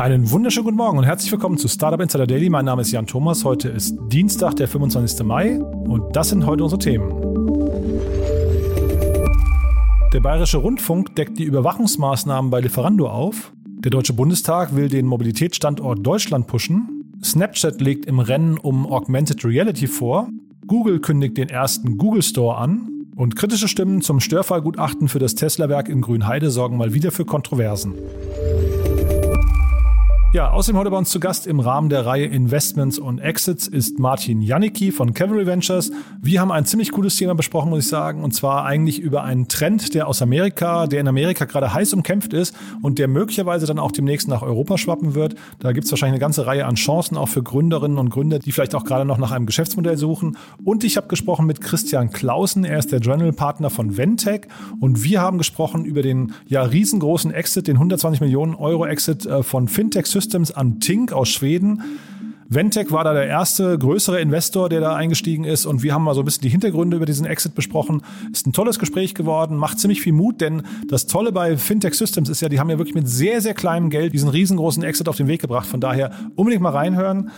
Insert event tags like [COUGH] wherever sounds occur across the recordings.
Einen wunderschönen guten Morgen und herzlich willkommen zu Startup Insider Daily. Mein Name ist Jan Thomas. Heute ist Dienstag, der 25. Mai und das sind heute unsere Themen. Der Bayerische Rundfunk deckt die Überwachungsmaßnahmen bei Lieferando auf. Der Deutsche Bundestag will den Mobilitätsstandort Deutschland pushen. Snapchat legt im Rennen um Augmented Reality vor. Google kündigt den ersten Google Store an. Und kritische Stimmen zum Störfallgutachten für das Tesla-Werk in Grünheide sorgen mal wieder für Kontroversen. Ja, außerdem heute bei uns zu Gast im Rahmen der Reihe Investments und Exits ist Martin Janicki von Cavalry Ventures. Wir haben ein ziemlich cooles Thema besprochen, muss ich sagen, und zwar eigentlich über einen Trend, der aus Amerika, der in Amerika gerade heiß umkämpft ist und der möglicherweise dann auch demnächst nach Europa schwappen wird. Da gibt es wahrscheinlich eine ganze Reihe an Chancen auch für Gründerinnen und Gründer, die vielleicht auch gerade noch nach einem Geschäftsmodell suchen. Und ich habe gesprochen mit Christian Clausen, er ist der General Partner von Ventec und wir haben gesprochen über den ja riesengroßen Exit, den 120 Millionen Euro Exit äh, von Fintech Systems an Tink aus Schweden. Ventec war da der erste größere Investor, der da eingestiegen ist und wir haben mal so ein bisschen die Hintergründe über diesen Exit besprochen. Ist ein tolles Gespräch geworden, macht ziemlich viel Mut, denn das Tolle bei Fintech Systems ist ja, die haben ja wirklich mit sehr, sehr kleinem Geld diesen riesengroßen Exit auf den Weg gebracht. Von daher unbedingt mal reinhören.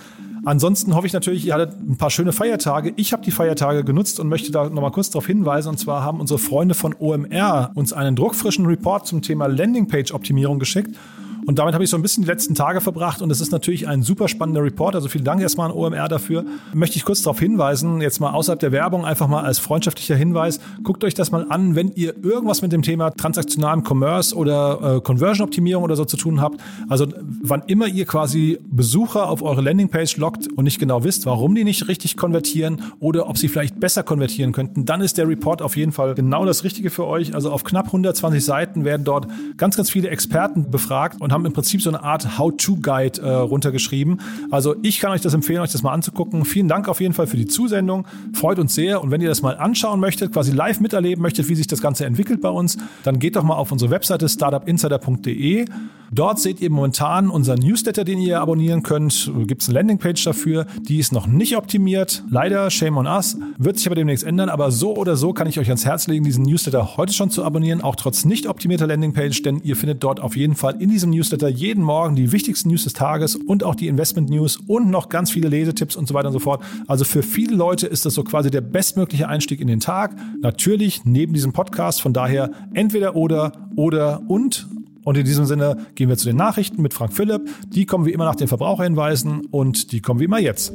Ansonsten hoffe ich natürlich, ihr hattet ein paar schöne Feiertage. Ich habe die Feiertage genutzt und möchte da nochmal kurz darauf hinweisen. Und zwar haben unsere Freunde von OMR uns einen druckfrischen Report zum Thema Landingpage-Optimierung geschickt. Und damit habe ich so ein bisschen die letzten Tage verbracht und es ist natürlich ein super spannender Report. Also vielen Dank erstmal an OMR dafür. Möchte ich kurz darauf hinweisen, jetzt mal außerhalb der Werbung, einfach mal als freundschaftlicher Hinweis. Guckt euch das mal an, wenn ihr irgendwas mit dem Thema transaktionalem Commerce oder äh, Conversion-Optimierung oder so zu tun habt. Also wann immer ihr quasi Besucher auf eure Landingpage lockt und nicht genau wisst, warum die nicht richtig konvertieren oder ob sie vielleicht besser konvertieren könnten, dann ist der Report auf jeden Fall genau das Richtige für euch. Also auf knapp 120 Seiten werden dort ganz, ganz viele Experten befragt und haben im Prinzip so eine Art How-to-Guide äh, runtergeschrieben. Also ich kann euch das empfehlen, euch das mal anzugucken. Vielen Dank auf jeden Fall für die Zusendung. Freut uns sehr. Und wenn ihr das mal anschauen möchtet, quasi live miterleben möchtet, wie sich das Ganze entwickelt bei uns, dann geht doch mal auf unsere Webseite startupinsider.de. Dort seht ihr momentan unseren Newsletter, den ihr abonnieren könnt. Gibt es eine Landingpage dafür. Die ist noch nicht optimiert. Leider, shame on us. Wird sich aber demnächst ändern. Aber so oder so kann ich euch ans Herz legen, diesen Newsletter heute schon zu abonnieren. Auch trotz nicht optimierter Landingpage, denn ihr findet dort auf jeden Fall in diesem Newsletter jeden Morgen die wichtigsten News des Tages und auch die Investment News und noch ganz viele Lesetipps und so weiter und so fort. Also für viele Leute ist das so quasi der bestmögliche Einstieg in den Tag. Natürlich neben diesem Podcast. Von daher entweder oder oder und und in diesem Sinne gehen wir zu den Nachrichten mit Frank Philipp. Die kommen wie immer nach den Verbraucherhinweisen und die kommen wie immer jetzt.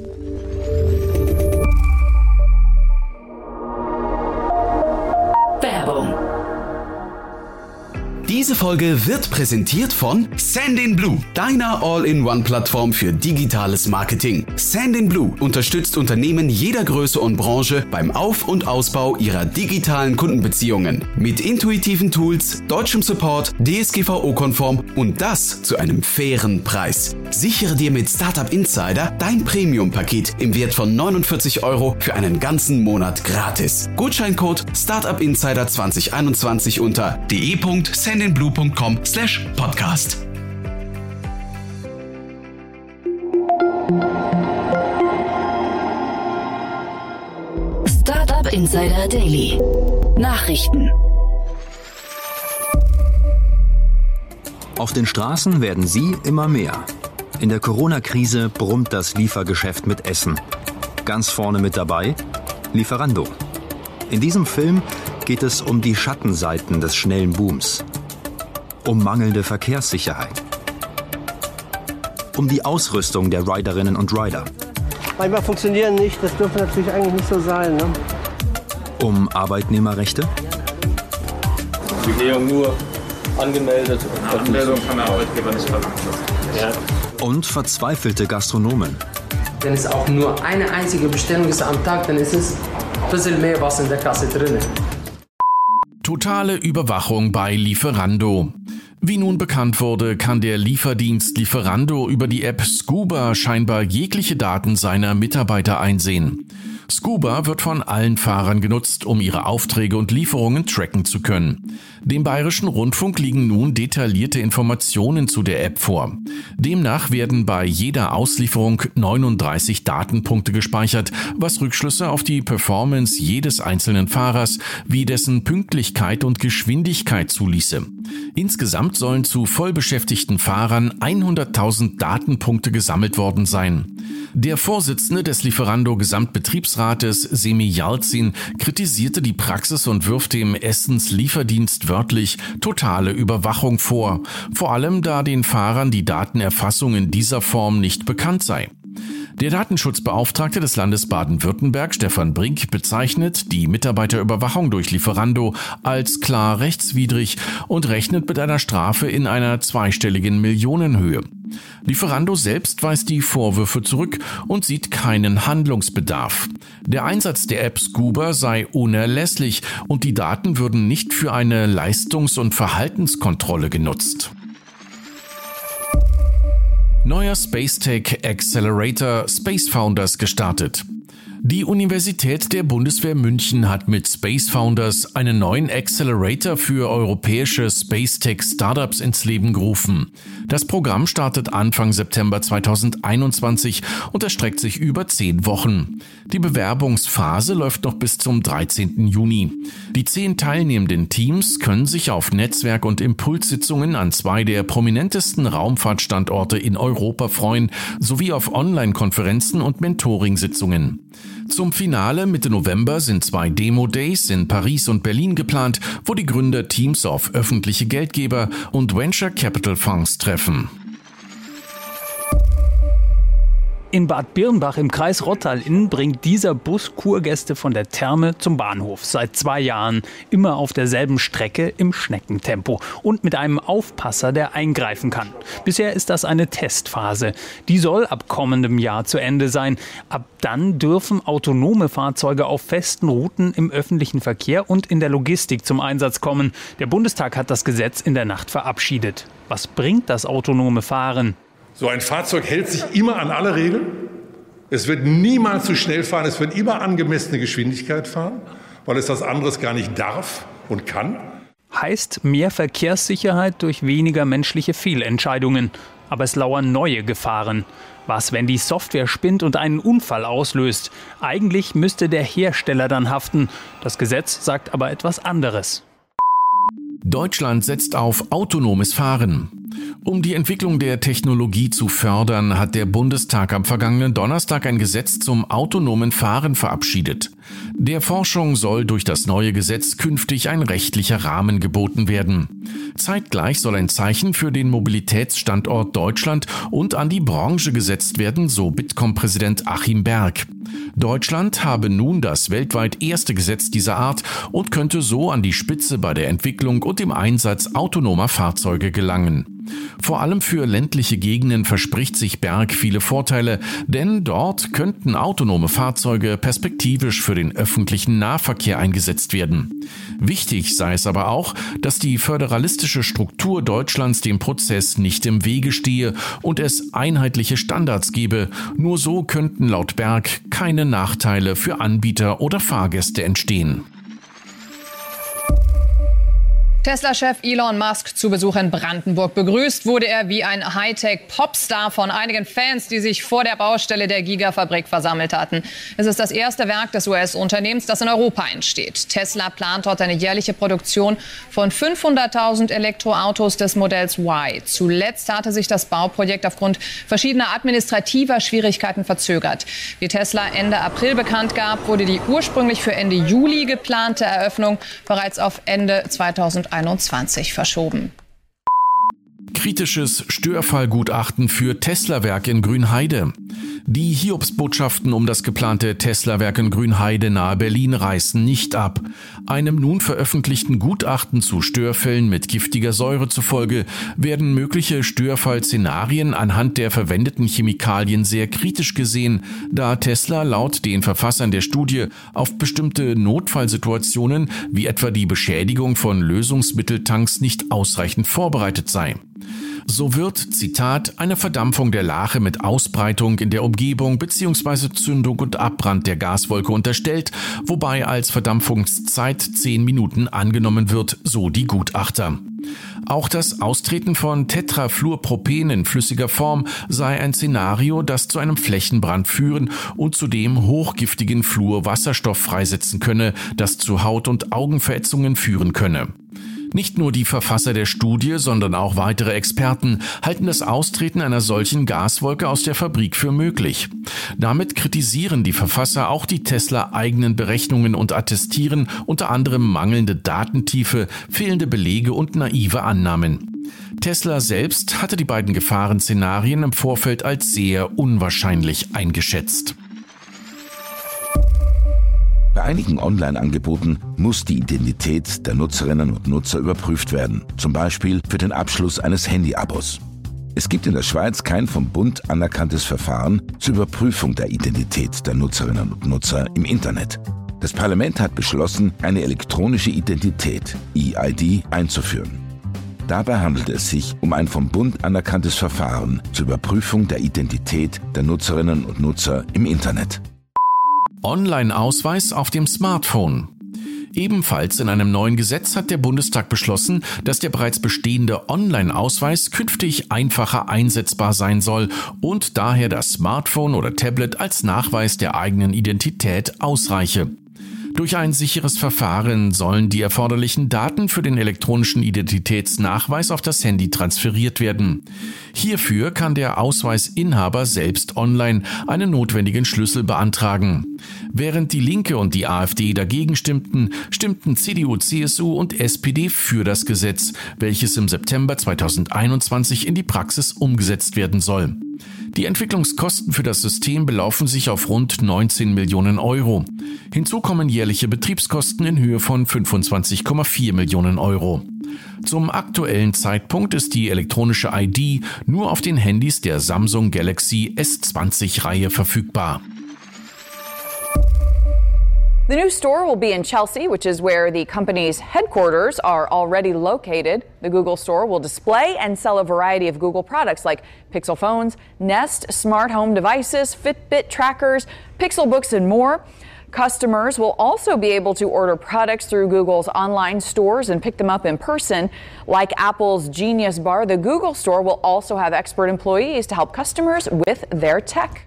Diese Folge wird präsentiert von Sandinblue, deiner All-in-One-Plattform für digitales Marketing. Sandinblue unterstützt Unternehmen jeder Größe und Branche beim Auf- und Ausbau ihrer digitalen Kundenbeziehungen. Mit intuitiven Tools, deutschem Support, DSGVO-konform und das zu einem fairen Preis. Sichere dir mit Startup Insider dein Premium-Paket im Wert von 49 Euro für einen ganzen Monat gratis. Gutscheincode Startup Insider 2021 unter de.sendinblue.com slash podcast. Startup Insider Daily. Nachrichten. Auf den Straßen werden sie immer mehr. In der Corona-Krise brummt das Liefergeschäft mit Essen. Ganz vorne mit dabei Lieferando. In diesem Film geht es um die Schattenseiten des schnellen Booms. Um mangelnde Verkehrssicherheit. Um die Ausrüstung der Riderinnen und Rider. Manchmal funktionieren nicht, das dürfte natürlich eigentlich nicht so sein. Ne? Um Arbeitnehmerrechte. Begehung nur angemeldet. Eine Anmeldung kann der Arbeitgeber nicht verlangen. Ja. Und verzweifelte Gastronomen. Wenn es auch nur eine einzige Bestellung ist am Tag, dann ist es ein bisschen mehr was in der Kasse drin. Totale Überwachung bei Lieferando. Wie nun bekannt wurde, kann der Lieferdienst Lieferando über die App Scuba scheinbar jegliche Daten seiner Mitarbeiter einsehen. Scuba wird von allen Fahrern genutzt, um ihre Aufträge und Lieferungen tracken zu können. Dem Bayerischen Rundfunk liegen nun detaillierte Informationen zu der App vor. Demnach werden bei jeder Auslieferung 39 Datenpunkte gespeichert, was Rückschlüsse auf die Performance jedes einzelnen Fahrers wie dessen Pünktlichkeit und Geschwindigkeit zuließe. Insgesamt sollen zu vollbeschäftigten Fahrern 100.000 Datenpunkte gesammelt worden sein. Der Vorsitzende des Lieferando Gesamtbetriebsrates, Semi Yalzin, kritisierte die Praxis und wirft dem Essens Lieferdienst wörtlich totale Überwachung vor, vor allem da den Fahrern die Datenerfassung in dieser Form nicht bekannt sei. Der Datenschutzbeauftragte des Landes Baden-Württemberg, Stefan Brink, bezeichnet die Mitarbeiterüberwachung durch Lieferando als klar rechtswidrig und rechnet mit einer Strafe in einer zweistelligen Millionenhöhe. Lieferando selbst weist die Vorwürfe zurück und sieht keinen Handlungsbedarf. Der Einsatz der App Scuba sei unerlässlich und die Daten würden nicht für eine Leistungs- und Verhaltenskontrolle genutzt. Neuer Spacetech Accelerator Space Founders gestartet. Die Universität der Bundeswehr München hat mit Space Founders einen neuen Accelerator für europäische Space Tech Startups ins Leben gerufen. Das Programm startet Anfang September 2021 und erstreckt sich über zehn Wochen. Die Bewerbungsphase läuft noch bis zum 13. Juni. Die zehn teilnehmenden Teams können sich auf Netzwerk- und Impulssitzungen an zwei der prominentesten Raumfahrtstandorte in Europa freuen, sowie auf Online-Konferenzen und Mentoring-Sitzungen. Zum Finale Mitte November sind zwei Demo-Days in Paris und Berlin geplant, wo die Gründer Teams auf öffentliche Geldgeber und Venture Capital Fonds treffen. In Bad Birnbach im Kreis Rottal-Inn bringt dieser Bus Kurgäste von der Therme zum Bahnhof. Seit zwei Jahren immer auf derselben Strecke im Schneckentempo und mit einem Aufpasser, der eingreifen kann. Bisher ist das eine Testphase. Die soll ab kommendem Jahr zu Ende sein. Ab dann dürfen autonome Fahrzeuge auf festen Routen im öffentlichen Verkehr und in der Logistik zum Einsatz kommen. Der Bundestag hat das Gesetz in der Nacht verabschiedet. Was bringt das autonome Fahren? So ein Fahrzeug hält sich immer an alle Regeln. Es wird niemals zu schnell fahren. Es wird immer angemessene Geschwindigkeit fahren, weil es das anderes gar nicht darf und kann. Heißt mehr Verkehrssicherheit durch weniger menschliche Fehlentscheidungen. Aber es lauern neue Gefahren. Was, wenn die Software spinnt und einen Unfall auslöst? Eigentlich müsste der Hersteller dann haften. Das Gesetz sagt aber etwas anderes. Deutschland setzt auf autonomes Fahren. Um die Entwicklung der Technologie zu fördern, hat der Bundestag am vergangenen Donnerstag ein Gesetz zum autonomen Fahren verabschiedet. Der Forschung soll durch das neue Gesetz künftig ein rechtlicher Rahmen geboten werden. Zeitgleich soll ein Zeichen für den Mobilitätsstandort Deutschland und an die Branche gesetzt werden, so Bitkom-Präsident Achim Berg. Deutschland habe nun das weltweit erste Gesetz dieser Art und könnte so an die Spitze bei der Entwicklung und dem Einsatz autonomer Fahrzeuge gelangen. Vor allem für ländliche Gegenden verspricht sich Berg viele Vorteile, denn dort könnten autonome Fahrzeuge perspektivisch für den öffentlichen Nahverkehr eingesetzt werden. Wichtig sei es aber auch, dass die föderalistische Struktur Deutschlands dem Prozess nicht im Wege stehe und es einheitliche Standards gebe. Nur so könnten laut Berg keine Nachteile für Anbieter oder Fahrgäste entstehen. Tesla-Chef Elon Musk zu Besuch in Brandenburg. Begrüßt wurde er wie ein Hightech-Popstar von einigen Fans, die sich vor der Baustelle der Gigafabrik versammelt hatten. Es ist das erste Werk des US-Unternehmens, das in Europa entsteht. Tesla plant dort eine jährliche Produktion von 500.000 Elektroautos des Modells Y. Zuletzt hatte sich das Bauprojekt aufgrund verschiedener administrativer Schwierigkeiten verzögert. Wie Tesla Ende April bekannt gab, wurde die ursprünglich für Ende Juli geplante Eröffnung bereits auf Ende 2021 2021 verschoben. Kritisches Störfallgutachten für Tesla-Werk in Grünheide. Die Hiobsbotschaften um das geplante Tesla-Werk in Grünheide nahe Berlin reißen nicht ab. Einem nun veröffentlichten Gutachten zu Störfällen mit giftiger Säure zufolge werden mögliche Störfallszenarien anhand der verwendeten Chemikalien sehr kritisch gesehen, da Tesla laut den Verfassern der Studie auf bestimmte Notfallsituationen wie etwa die Beschädigung von Lösungsmitteltanks nicht ausreichend vorbereitet sei. So wird, Zitat, eine Verdampfung der Lache mit Ausbreitung in der Umgebung bzw. Zündung und Abbrand der Gaswolke unterstellt, wobei als Verdampfungszeit 10 Minuten angenommen wird, so die Gutachter. Auch das Austreten von Tetrafluorpropen in flüssiger Form sei ein Szenario, das zu einem Flächenbrand führen und zudem hochgiftigen Fluorwasserstoff freisetzen könne, das zu Haut- und Augenverätzungen führen könne. Nicht nur die Verfasser der Studie, sondern auch weitere Experten halten das Austreten einer solchen Gaswolke aus der Fabrik für möglich. Damit kritisieren die Verfasser auch die Tesla eigenen Berechnungen und attestieren unter anderem mangelnde Datentiefe, fehlende Belege und naive Annahmen. Tesla selbst hatte die beiden Gefahrenszenarien im Vorfeld als sehr unwahrscheinlich eingeschätzt. Bei einigen Online-Angeboten muss die Identität der Nutzerinnen und Nutzer überprüft werden, zum Beispiel für den Abschluss eines Handy-Abos. Es gibt in der Schweiz kein vom Bund anerkanntes Verfahren zur Überprüfung der Identität der Nutzerinnen und Nutzer im Internet. Das Parlament hat beschlossen, eine elektronische Identität, EID, einzuführen. Dabei handelt es sich um ein vom Bund anerkanntes Verfahren zur Überprüfung der Identität der Nutzerinnen und Nutzer im Internet. Online-Ausweis auf dem Smartphone. Ebenfalls in einem neuen Gesetz hat der Bundestag beschlossen, dass der bereits bestehende Online-Ausweis künftig einfacher einsetzbar sein soll und daher das Smartphone oder Tablet als Nachweis der eigenen Identität ausreiche. Durch ein sicheres Verfahren sollen die erforderlichen Daten für den elektronischen Identitätsnachweis auf das Handy transferiert werden. Hierfür kann der Ausweisinhaber selbst online einen notwendigen Schlüssel beantragen. Während die Linke und die AfD dagegen stimmten, stimmten CDU, CSU und SPD für das Gesetz, welches im September 2021 in die Praxis umgesetzt werden soll. Die Entwicklungskosten für das System belaufen sich auf rund 19 Millionen Euro. Hinzu kommen jährliche Betriebskosten in Höhe von 25,4 Millionen Euro. Zum aktuellen Zeitpunkt ist die elektronische ID nur auf den Handys der Samsung Galaxy S20-Reihe verfügbar. The new store will be in Chelsea, which is where the company's headquarters are already located. The Google store will display and sell a variety of Google products like Pixel phones, Nest, smart home devices, Fitbit trackers, Pixel books, and more. Customers will also be able to order products through Google's online stores and pick them up in person. Like Apple's Genius Bar, the Google store will also have expert employees to help customers with their tech.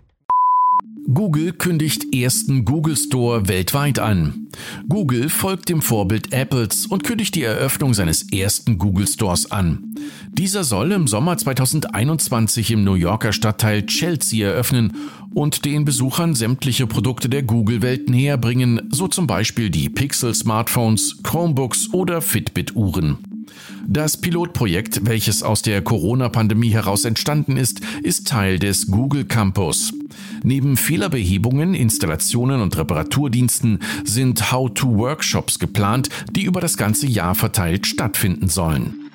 Google kündigt ersten Google Store weltweit an. Google folgt dem Vorbild Apples und kündigt die Eröffnung seines ersten Google Stores an. Dieser soll im Sommer 2021 im New Yorker Stadtteil Chelsea eröffnen und den Besuchern sämtliche Produkte der Google-Welt näher bringen, so zum Beispiel die Pixel-Smartphones, Chromebooks oder Fitbit-Uhren. Das Pilotprojekt, welches aus der Corona-Pandemie heraus entstanden ist, ist Teil des Google Campus. Neben Fehlerbehebungen, Installationen und Reparaturdiensten sind How-to-Workshops geplant, die über das ganze Jahr verteilt stattfinden sollen.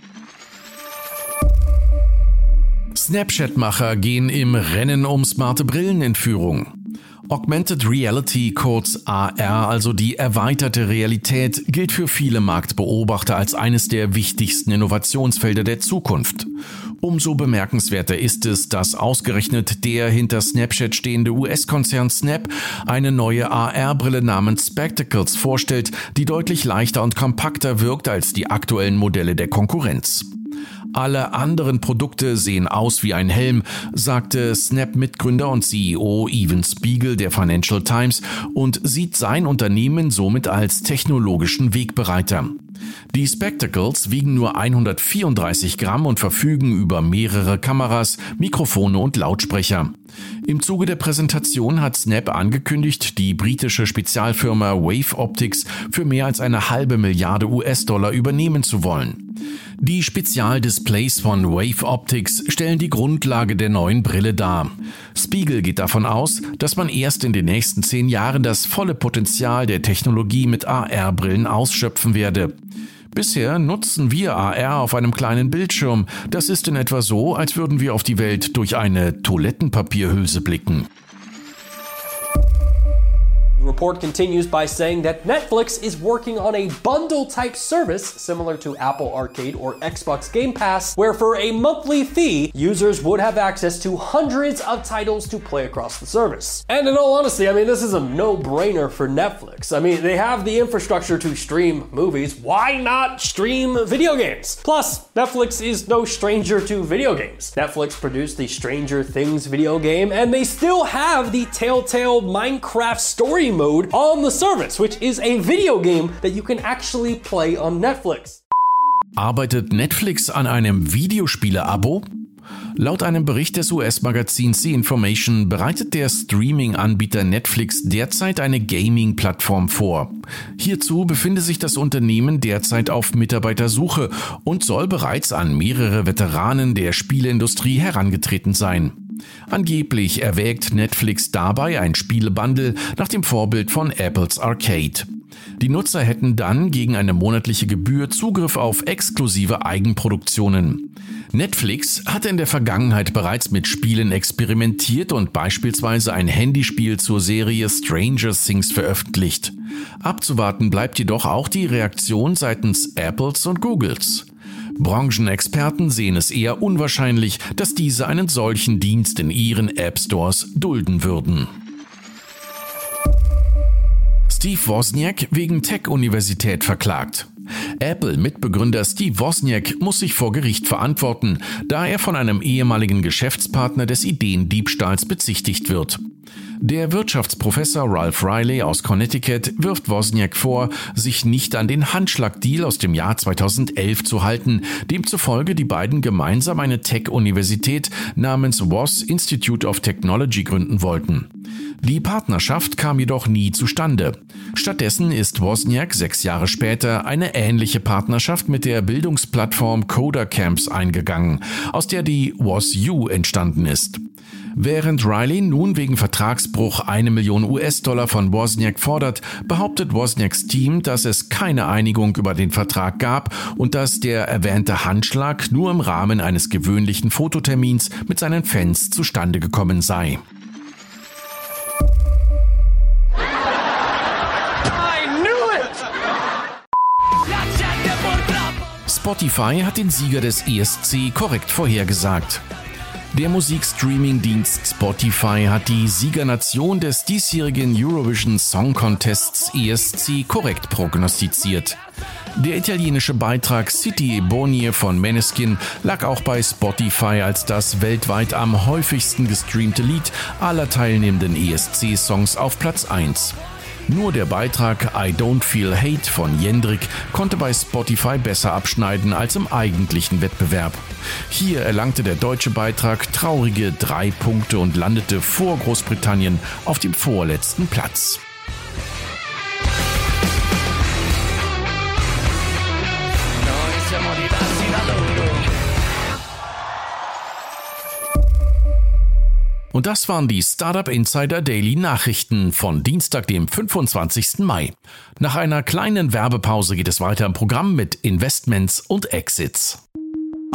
Snapchat-Macher gehen im Rennen um smarte Brillen in Führung. Augmented Reality, kurz AR, also die erweiterte Realität, gilt für viele Marktbeobachter als eines der wichtigsten Innovationsfelder der Zukunft. Umso bemerkenswerter ist es, dass ausgerechnet der hinter Snapchat stehende US-Konzern Snap eine neue AR-Brille namens Spectacles vorstellt, die deutlich leichter und kompakter wirkt als die aktuellen Modelle der Konkurrenz. Alle anderen Produkte sehen aus wie ein Helm, sagte Snap-Mitgründer und CEO Evan Spiegel der Financial Times und sieht sein Unternehmen somit als technologischen Wegbereiter. Die Spectacles wiegen nur 134 Gramm und verfügen über mehrere Kameras, Mikrofone und Lautsprecher. Im Zuge der Präsentation hat Snap angekündigt, die britische Spezialfirma Wave Optics für mehr als eine halbe Milliarde US-Dollar übernehmen zu wollen. Die Spezialdisplays von Wave Optics stellen die Grundlage der neuen Brille dar. Spiegel geht davon aus, dass man erst in den nächsten zehn Jahren das volle Potenzial der Technologie mit AR-Brillen ausschöpfen werde. Bisher nutzen wir AR auf einem kleinen Bildschirm. Das ist in etwa so, als würden wir auf die Welt durch eine Toilettenpapierhülse blicken. The report continues by saying that Netflix is working on a bundle type service similar to Apple Arcade or Xbox Game Pass, where for a monthly fee, users would have access to hundreds of titles to play across the service. And in all honesty, I mean, this is a no brainer for Netflix. I mean, they have the infrastructure to stream movies. Why not stream video games? Plus, Netflix is no stranger to video games. Netflix produced the Stranger Things video game, and they still have the Telltale Minecraft story mode on the service, which is a video game that you can actually play on Netflix. Arbeitet Netflix an einem Videospiele-Abo? Laut einem Bericht des US-Magazins The Information bereitet der Streaming-Anbieter Netflix derzeit eine Gaming-Plattform vor. Hierzu befinde sich das Unternehmen derzeit auf Mitarbeitersuche und soll bereits an mehrere Veteranen der Spieleindustrie herangetreten sein. Angeblich erwägt Netflix dabei ein Spielebundle nach dem Vorbild von Apples Arcade. Die Nutzer hätten dann gegen eine monatliche Gebühr Zugriff auf exklusive Eigenproduktionen. Netflix hatte in der Vergangenheit bereits mit Spielen experimentiert und beispielsweise ein Handyspiel zur Serie Stranger Things veröffentlicht. Abzuwarten bleibt jedoch auch die Reaktion seitens Apples und Googles. Branchenexperten sehen es eher unwahrscheinlich, dass diese einen solchen Dienst in ihren App Stores dulden würden. Steve Wozniak wegen Tech-Universität verklagt. Apple-Mitbegründer Steve Wozniak muss sich vor Gericht verantworten, da er von einem ehemaligen Geschäftspartner des Ideendiebstahls bezichtigt wird. Der Wirtschaftsprofessor Ralph Riley aus Connecticut wirft Wozniak vor, sich nicht an den Handschlagdeal aus dem Jahr 2011 zu halten, demzufolge die beiden gemeinsam eine Tech-Universität namens Woz Institute of Technology gründen wollten. Die Partnerschaft kam jedoch nie zustande. Stattdessen ist Wozniak sechs Jahre später eine ähnliche Partnerschaft mit der Bildungsplattform Coder Camps eingegangen, aus der die WozU entstanden ist. Während Riley nun wegen Vertragsbruch eine Million US-Dollar von Wozniak fordert, behauptet Wozniaks Team, dass es keine Einigung über den Vertrag gab und dass der erwähnte Handschlag nur im Rahmen eines gewöhnlichen Fototermins mit seinen Fans zustande gekommen sei. Spotify hat den Sieger des ESC korrekt vorhergesagt. Der Musikstreaming-Dienst Spotify hat die Siegernation des diesjährigen Eurovision Song Contests ESC korrekt prognostiziert. Der italienische Beitrag City Ebonie von Meneskin lag auch bei Spotify als das weltweit am häufigsten gestreamte Lied aller teilnehmenden ESC-Songs auf Platz 1. Nur der Beitrag I Don't Feel Hate von Jendrik konnte bei Spotify besser abschneiden als im eigentlichen Wettbewerb. Hier erlangte der deutsche Beitrag traurige drei Punkte und landete vor Großbritannien auf dem vorletzten Platz. Und das waren die Startup Insider Daily Nachrichten von Dienstag, dem 25. Mai. Nach einer kleinen Werbepause geht es weiter im Programm mit Investments und Exits.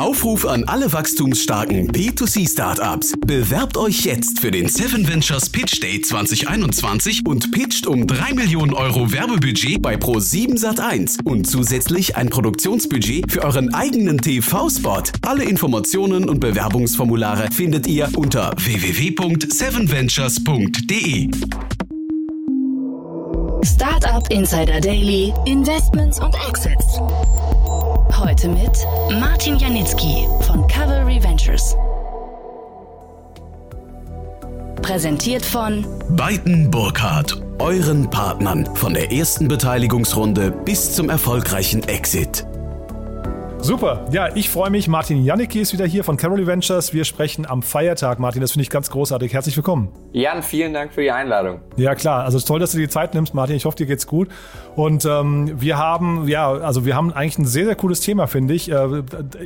Aufruf an alle wachstumsstarken B2C-Startups. Bewerbt euch jetzt für den Seven Ventures Pitch Day 2021 und pitcht um 3 Millionen Euro Werbebudget bei Pro7 Sat1 und zusätzlich ein Produktionsbudget für euren eigenen TV-Spot. Alle Informationen und Bewerbungsformulare findet ihr unter www.sevenventures.de. Startup Insider Daily, Investments und Exits. Heute mit Martin Janicki von Cavalry Ventures. Präsentiert von Beiten Burkhardt, euren Partnern von der ersten Beteiligungsrunde bis zum erfolgreichen Exit. Super. Ja, ich freue mich. Martin Janicki ist wieder hier von Caroly Ventures. Wir sprechen am Feiertag. Martin, das finde ich ganz großartig. Herzlich willkommen. Jan, vielen Dank für die Einladung. Ja, klar. Also es ist toll, dass du dir die Zeit nimmst, Martin. Ich hoffe, dir geht's gut. Und ähm, wir haben, ja, also wir haben eigentlich ein sehr, sehr cooles Thema, finde ich. Äh,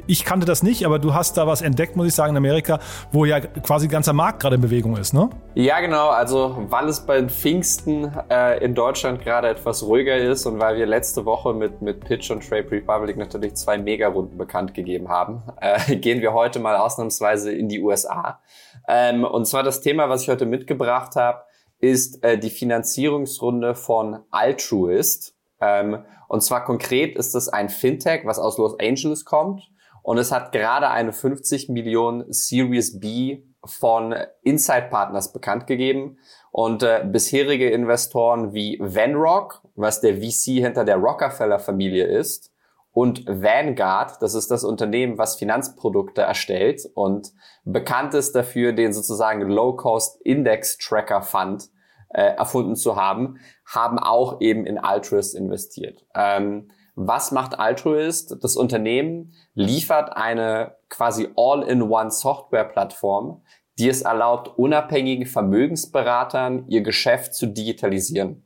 ich kannte das nicht, aber du hast da was entdeckt, muss ich sagen, in Amerika, wo ja quasi ganzer Markt gerade in Bewegung ist, ne? Ja, genau. Also weil es bei Pfingsten äh, in Deutschland gerade etwas ruhiger ist und weil wir letzte Woche mit, mit Pitch und Trade Republic natürlich zwei Mega-Runden bekannt gegeben haben, äh, [LAUGHS] gehen wir heute mal ausnahmsweise in die USA. Ähm, und zwar das Thema, was ich heute mitgebracht habe, ist äh, die Finanzierungsrunde von Altruist. Ähm, und zwar konkret ist es ein Fintech, was aus Los Angeles kommt. Und es hat gerade eine 50 Millionen Series B von Inside Partners bekannt gegeben. Und äh, bisherige Investoren wie Vanrock, was der VC hinter der Rockefeller-Familie ist, und Vanguard, das ist das Unternehmen, was Finanzprodukte erstellt und bekannt ist dafür, den sozusagen Low-Cost Index Tracker Fund äh, erfunden zu haben, haben auch eben in Altruist investiert. Ähm, was macht Altruist? Das Unternehmen liefert eine quasi All-in-One Software-Plattform, die es erlaubt, unabhängigen Vermögensberatern ihr Geschäft zu digitalisieren.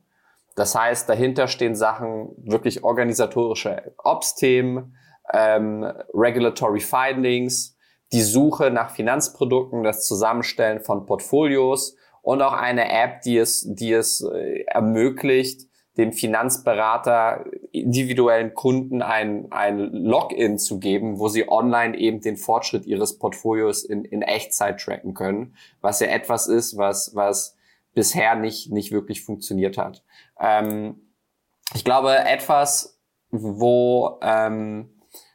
Das heißt, dahinter stehen Sachen, wirklich organisatorische Ops-Themen, ähm, Regulatory Findings, die Suche nach Finanzprodukten, das Zusammenstellen von Portfolios und auch eine App, die es, die es äh, ermöglicht, dem Finanzberater individuellen Kunden ein, ein Login zu geben, wo sie online eben den Fortschritt ihres Portfolios in, in Echtzeit tracken können, was ja etwas ist, was, was bisher nicht, nicht wirklich funktioniert hat. Ähm, ich glaube, etwas, wo, ähm,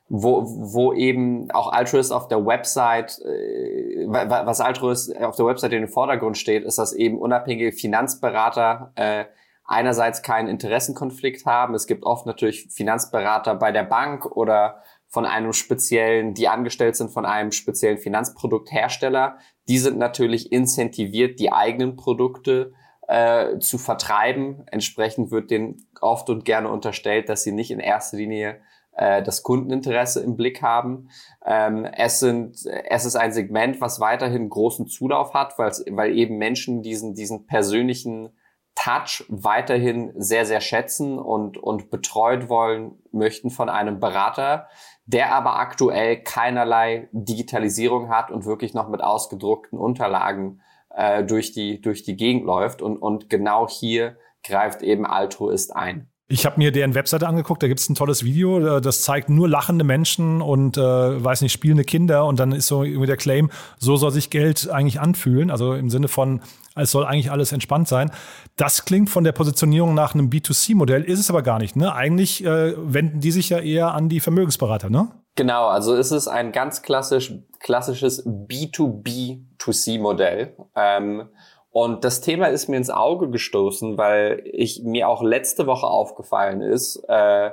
wo, wo eben auch Altruist auf der Website, äh, was Altruist auf der Website in den Vordergrund steht, ist, dass eben unabhängige Finanzberater äh, einerseits keinen Interessenkonflikt haben. Es gibt oft natürlich Finanzberater bei der Bank oder von einem speziellen, die angestellt sind von einem speziellen Finanzprodukthersteller. Die sind natürlich incentiviert, die eigenen Produkte äh, zu vertreiben. Entsprechend wird denen oft und gerne unterstellt, dass sie nicht in erster Linie äh, das Kundeninteresse im Blick haben. Ähm, es, sind, es ist ein Segment, was weiterhin großen Zulauf hat, weil eben Menschen diesen, diesen persönlichen Touch weiterhin sehr, sehr schätzen und, und betreut wollen möchten von einem Berater, der aber aktuell keinerlei Digitalisierung hat und wirklich noch mit ausgedruckten Unterlagen äh, durch, die, durch die Gegend läuft. Und, und genau hier greift eben Altruist ein. Ich habe mir deren Webseite angeguckt, da gibt es ein tolles Video, äh, das zeigt nur lachende Menschen und äh, weiß nicht, spielende Kinder und dann ist so irgendwie der Claim, so soll sich Geld eigentlich anfühlen, also im Sinne von, es soll eigentlich alles entspannt sein. Das klingt von der Positionierung nach einem B2C-Modell, ist es aber gar nicht. Ne? Eigentlich äh, wenden die sich ja eher an die Vermögensberater, ne? Genau, also ist es ein ganz klassisch, klassisches B2B2C-Modell. Ähm, und das Thema ist mir ins Auge gestoßen, weil ich mir auch letzte Woche aufgefallen ist, äh,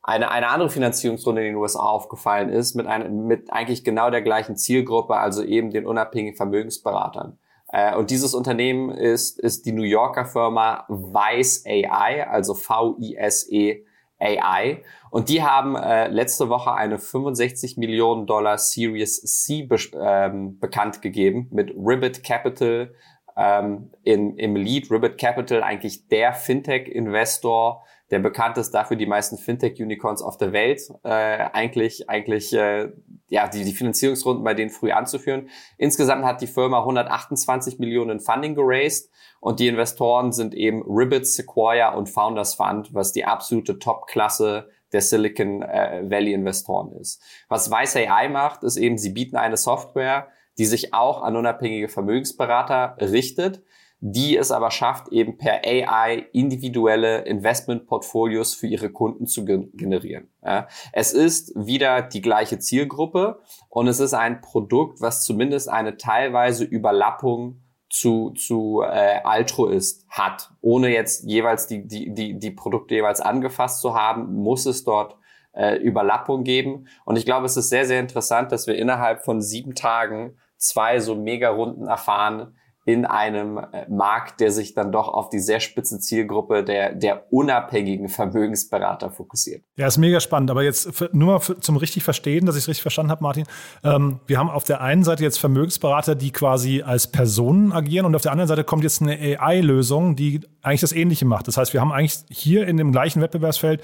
eine, eine andere Finanzierungsrunde in den USA aufgefallen ist, mit, einem, mit eigentlich genau der gleichen Zielgruppe, also eben den unabhängigen Vermögensberatern. Äh, und dieses Unternehmen ist, ist die New Yorker Firma Vice AI, also V-I-S-E AI. Und die haben äh, letzte Woche eine 65 Millionen Dollar Series C be ähm, bekannt gegeben mit Ribbit Capital, ähm, in, im Lead Ribbit Capital eigentlich der Fintech-Investor, der bekannt ist dafür, die meisten Fintech-Unicorns auf der Welt äh, eigentlich, eigentlich äh, ja, die, die Finanzierungsrunden bei denen früh anzuführen. Insgesamt hat die Firma 128 Millionen Funding geraced und die Investoren sind eben Ribbit, Sequoia und Founders Fund, was die absolute Top-Klasse der Silicon äh, Valley Investoren ist. Was Vice AI macht, ist eben, sie bieten eine Software, die sich auch an unabhängige Vermögensberater richtet, die es aber schafft, eben per AI individuelle Investmentportfolios für ihre Kunden zu generieren. Ja. Es ist wieder die gleiche Zielgruppe und es ist ein Produkt, was zumindest eine teilweise Überlappung zu, zu äh, Altruist hat. Ohne jetzt jeweils die, die, die, die Produkte jeweils angefasst zu haben, muss es dort äh, Überlappung geben. Und ich glaube, es ist sehr, sehr interessant, dass wir innerhalb von sieben Tagen zwei so Mega-Runden erfahren in einem äh, Markt, der sich dann doch auf die sehr spitze Zielgruppe der, der unabhängigen Vermögensberater fokussiert. Ja, ist mega spannend. Aber jetzt für, nur mal für, zum richtig Verstehen, dass ich es richtig verstanden habe, Martin. Ähm, wir haben auf der einen Seite jetzt Vermögensberater, die quasi als Personen agieren und auf der anderen Seite kommt jetzt eine AI-Lösung, die eigentlich das Ähnliche macht. Das heißt, wir haben eigentlich hier in dem gleichen Wettbewerbsfeld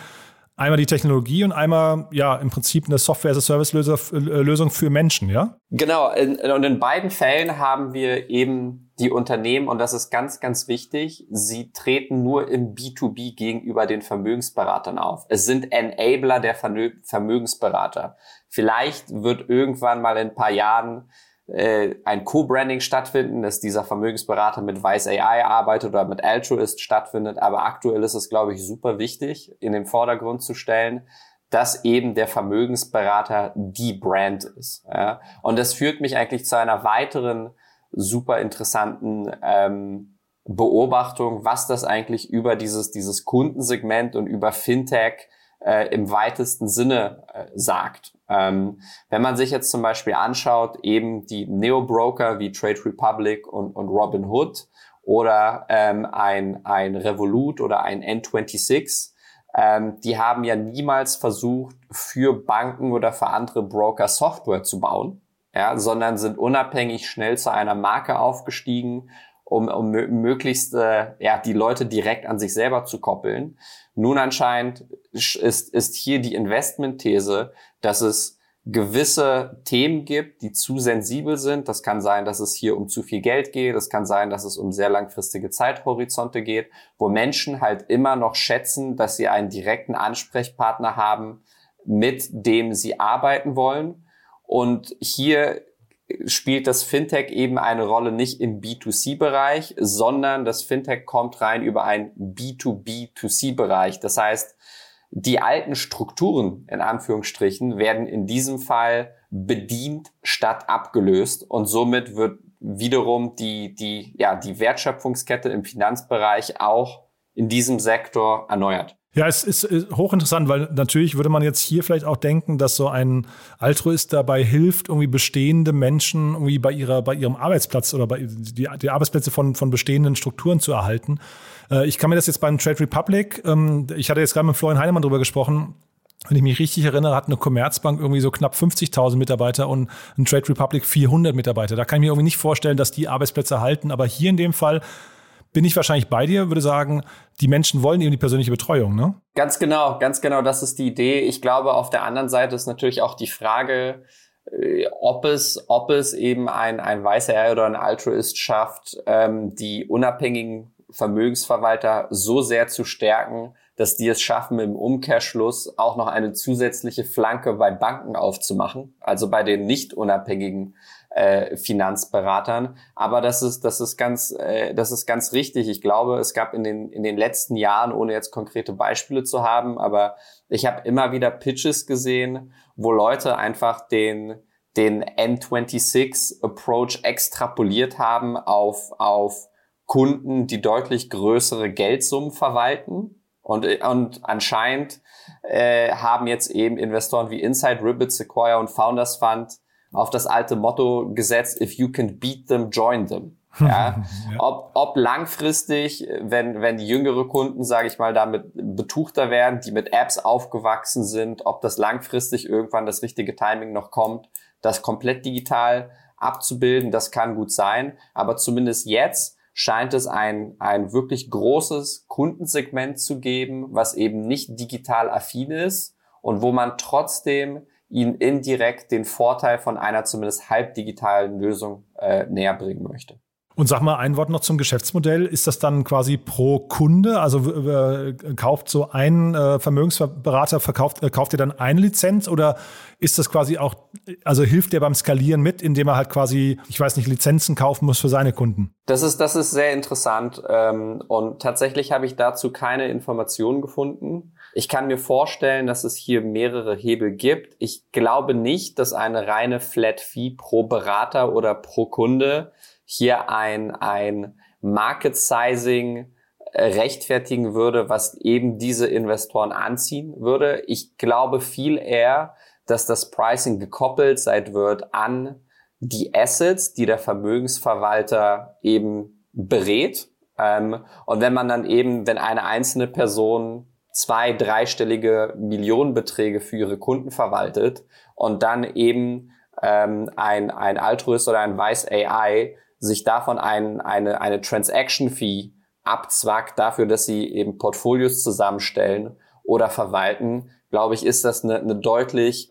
einmal die Technologie und einmal ja im Prinzip eine Software-as-a-Service-Lösung für Menschen, ja? Genau. Und in beiden Fällen haben wir eben die Unternehmen, und das ist ganz, ganz wichtig, sie treten nur im B2B gegenüber den Vermögensberatern auf. Es sind Enabler der Vermögensberater. Vielleicht wird irgendwann mal in ein paar Jahren äh, ein Co-Branding stattfinden, dass dieser Vermögensberater mit Weiß AI arbeitet oder mit Altruist stattfindet. Aber aktuell ist es, glaube ich, super wichtig, in den Vordergrund zu stellen, dass eben der Vermögensberater die Brand ist. Ja? Und das führt mich eigentlich zu einer weiteren super interessanten ähm, Beobachtung, was das eigentlich über dieses, dieses Kundensegment und über Fintech äh, im weitesten Sinne äh, sagt. Ähm, wenn man sich jetzt zum Beispiel anschaut, eben die Neo-Broker wie Trade Republic und, und Robinhood oder ähm, ein, ein Revolut oder ein N26, ähm, die haben ja niemals versucht, für Banken oder für andere Broker Software zu bauen, ja, sondern sind unabhängig schnell zu einer Marke aufgestiegen, um, um möglichst äh, ja, die Leute direkt an sich selber zu koppeln. Nun anscheinend ist, ist hier die Investmentthese, dass es gewisse Themen gibt, die zu sensibel sind. Das kann sein, dass es hier um zu viel Geld geht. Es kann sein, dass es um sehr langfristige Zeithorizonte geht, wo Menschen halt immer noch schätzen, dass sie einen direkten Ansprechpartner haben, mit dem sie arbeiten wollen. Und hier spielt das Fintech eben eine Rolle nicht im B2C-Bereich, sondern das Fintech kommt rein über einen B2B2C-Bereich. Das heißt, die alten Strukturen in Anführungsstrichen werden in diesem Fall bedient statt abgelöst und somit wird wiederum die, die, ja, die Wertschöpfungskette im Finanzbereich auch in diesem Sektor erneuert. Ja, es ist hochinteressant, weil natürlich würde man jetzt hier vielleicht auch denken, dass so ein Altruist dabei hilft, irgendwie bestehende Menschen irgendwie bei ihrer, bei ihrem Arbeitsplatz oder bei die, die Arbeitsplätze von, von bestehenden Strukturen zu erhalten. Äh, ich kann mir das jetzt beim Trade Republic, ähm, ich hatte jetzt gerade mit Florian Heinemann drüber gesprochen, wenn ich mich richtig erinnere, hat eine Commerzbank irgendwie so knapp 50.000 Mitarbeiter und ein Trade Republic 400 Mitarbeiter. Da kann ich mir irgendwie nicht vorstellen, dass die Arbeitsplätze halten. Aber hier in dem Fall bin ich wahrscheinlich bei dir, würde sagen, die Menschen wollen eben die persönliche Betreuung, ne? Ganz genau, ganz genau, das ist die Idee. Ich glaube, auf der anderen Seite ist natürlich auch die Frage, äh, ob es, ob es eben ein, ein weißer R oder ein Altruist schafft, ähm, die unabhängigen Vermögensverwalter so sehr zu stärken, dass die es schaffen, im Umkehrschluss auch noch eine zusätzliche Flanke bei Banken aufzumachen, also bei den nicht unabhängigen äh, Finanzberatern. Aber das ist, das ist ganz, äh, das ist ganz richtig. Ich glaube, es gab in den, in den letzten Jahren, ohne jetzt konkrete Beispiele zu haben, aber ich habe immer wieder Pitches gesehen, wo Leute einfach den, den N26 Approach extrapoliert haben auf, auf Kunden, die deutlich größere Geldsummen verwalten. Und, und anscheinend äh, haben jetzt eben Investoren wie Inside Ribbit, Sequoia und Founders Fund auf das alte Motto gesetzt, if you can beat them, join them. [LAUGHS] Ja? ja. Ob, ob langfristig, wenn, wenn die jüngere Kunden, sage ich mal, damit betuchter werden, die mit Apps aufgewachsen sind, ob das langfristig irgendwann das richtige Timing noch kommt, das komplett digital abzubilden, das kann gut sein. Aber zumindest jetzt scheint es ein, ein wirklich großes Kundensegment zu geben, was eben nicht digital affin ist und wo man trotzdem ihnen indirekt den Vorteil von einer zumindest halbdigitalen Lösung äh, näher bringen möchte. Und sag mal ein Wort noch zum Geschäftsmodell. Ist das dann quasi pro Kunde? Also äh, kauft so ein äh, Vermögensberater, verkauft, äh, kauft ihr dann eine Lizenz oder ist das quasi auch, also hilft der beim Skalieren mit, indem er halt quasi, ich weiß nicht, Lizenzen kaufen muss für seine Kunden? Das ist, das ist sehr interessant. Ähm, und tatsächlich habe ich dazu keine Informationen gefunden. Ich kann mir vorstellen, dass es hier mehrere Hebel gibt. Ich glaube nicht, dass eine reine Flat Fee pro Berater oder pro Kunde hier ein, ein Market Sizing äh, rechtfertigen würde, was eben diese Investoren anziehen würde. Ich glaube viel eher, dass das Pricing gekoppelt sein wird an die Assets, die der Vermögensverwalter eben berät. Ähm, und wenn man dann eben, wenn eine einzelne Person zwei, dreistellige Millionenbeträge für ihre Kunden verwaltet und dann eben ähm, ein, ein Altruist oder ein Weiß AI sich davon ein, eine, eine Transaction-Fee abzwackt dafür, dass sie eben Portfolios zusammenstellen oder verwalten, glaube ich, ist das eine, eine deutlich,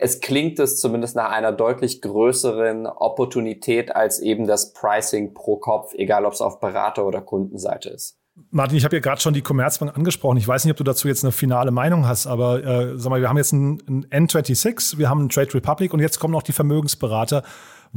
es klingt es zumindest nach einer deutlich größeren Opportunität als eben das Pricing pro Kopf, egal ob es auf Berater- oder Kundenseite ist. Martin, ich habe ja gerade schon die Commerzbank angesprochen. Ich weiß nicht, ob du dazu jetzt eine finale Meinung hast, aber äh, sag mal, wir haben jetzt einen, einen N26, wir haben einen Trade Republic und jetzt kommen noch die Vermögensberater.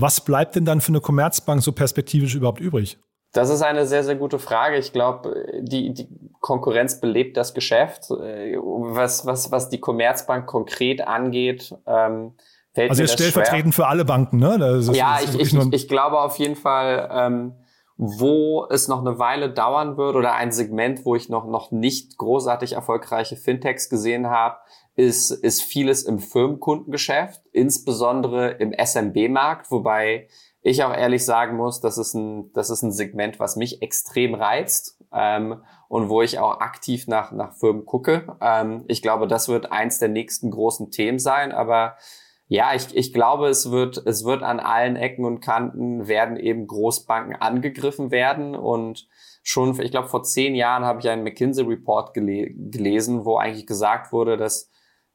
Was bleibt denn dann für eine Commerzbank so perspektivisch überhaupt übrig? Das ist eine sehr, sehr gute Frage. Ich glaube, die, die Konkurrenz belebt das Geschäft. Was, was, was die Commerzbank konkret angeht, ähm, fällt also jetzt stellvertretend für alle Banken, ne? ja, ich, ich, ich, ich glaube auf jeden Fall, ähm, wo es noch eine Weile dauern wird oder ein Segment, wo ich noch, noch nicht großartig erfolgreiche Fintechs gesehen habe, ist, ist vieles im Firmenkundengeschäft, insbesondere im SMB-Markt, wobei ich auch ehrlich sagen muss, das ist ein, das ist ein Segment, was mich extrem reizt ähm, und wo ich auch aktiv nach, nach Firmen gucke. Ähm, ich glaube, das wird eins der nächsten großen Themen sein, aber ja, ich, ich glaube, es wird, es wird an allen Ecken und Kanten werden eben Großbanken angegriffen werden und schon, ich glaube, vor zehn Jahren habe ich einen McKinsey-Report gele gelesen, wo eigentlich gesagt wurde, dass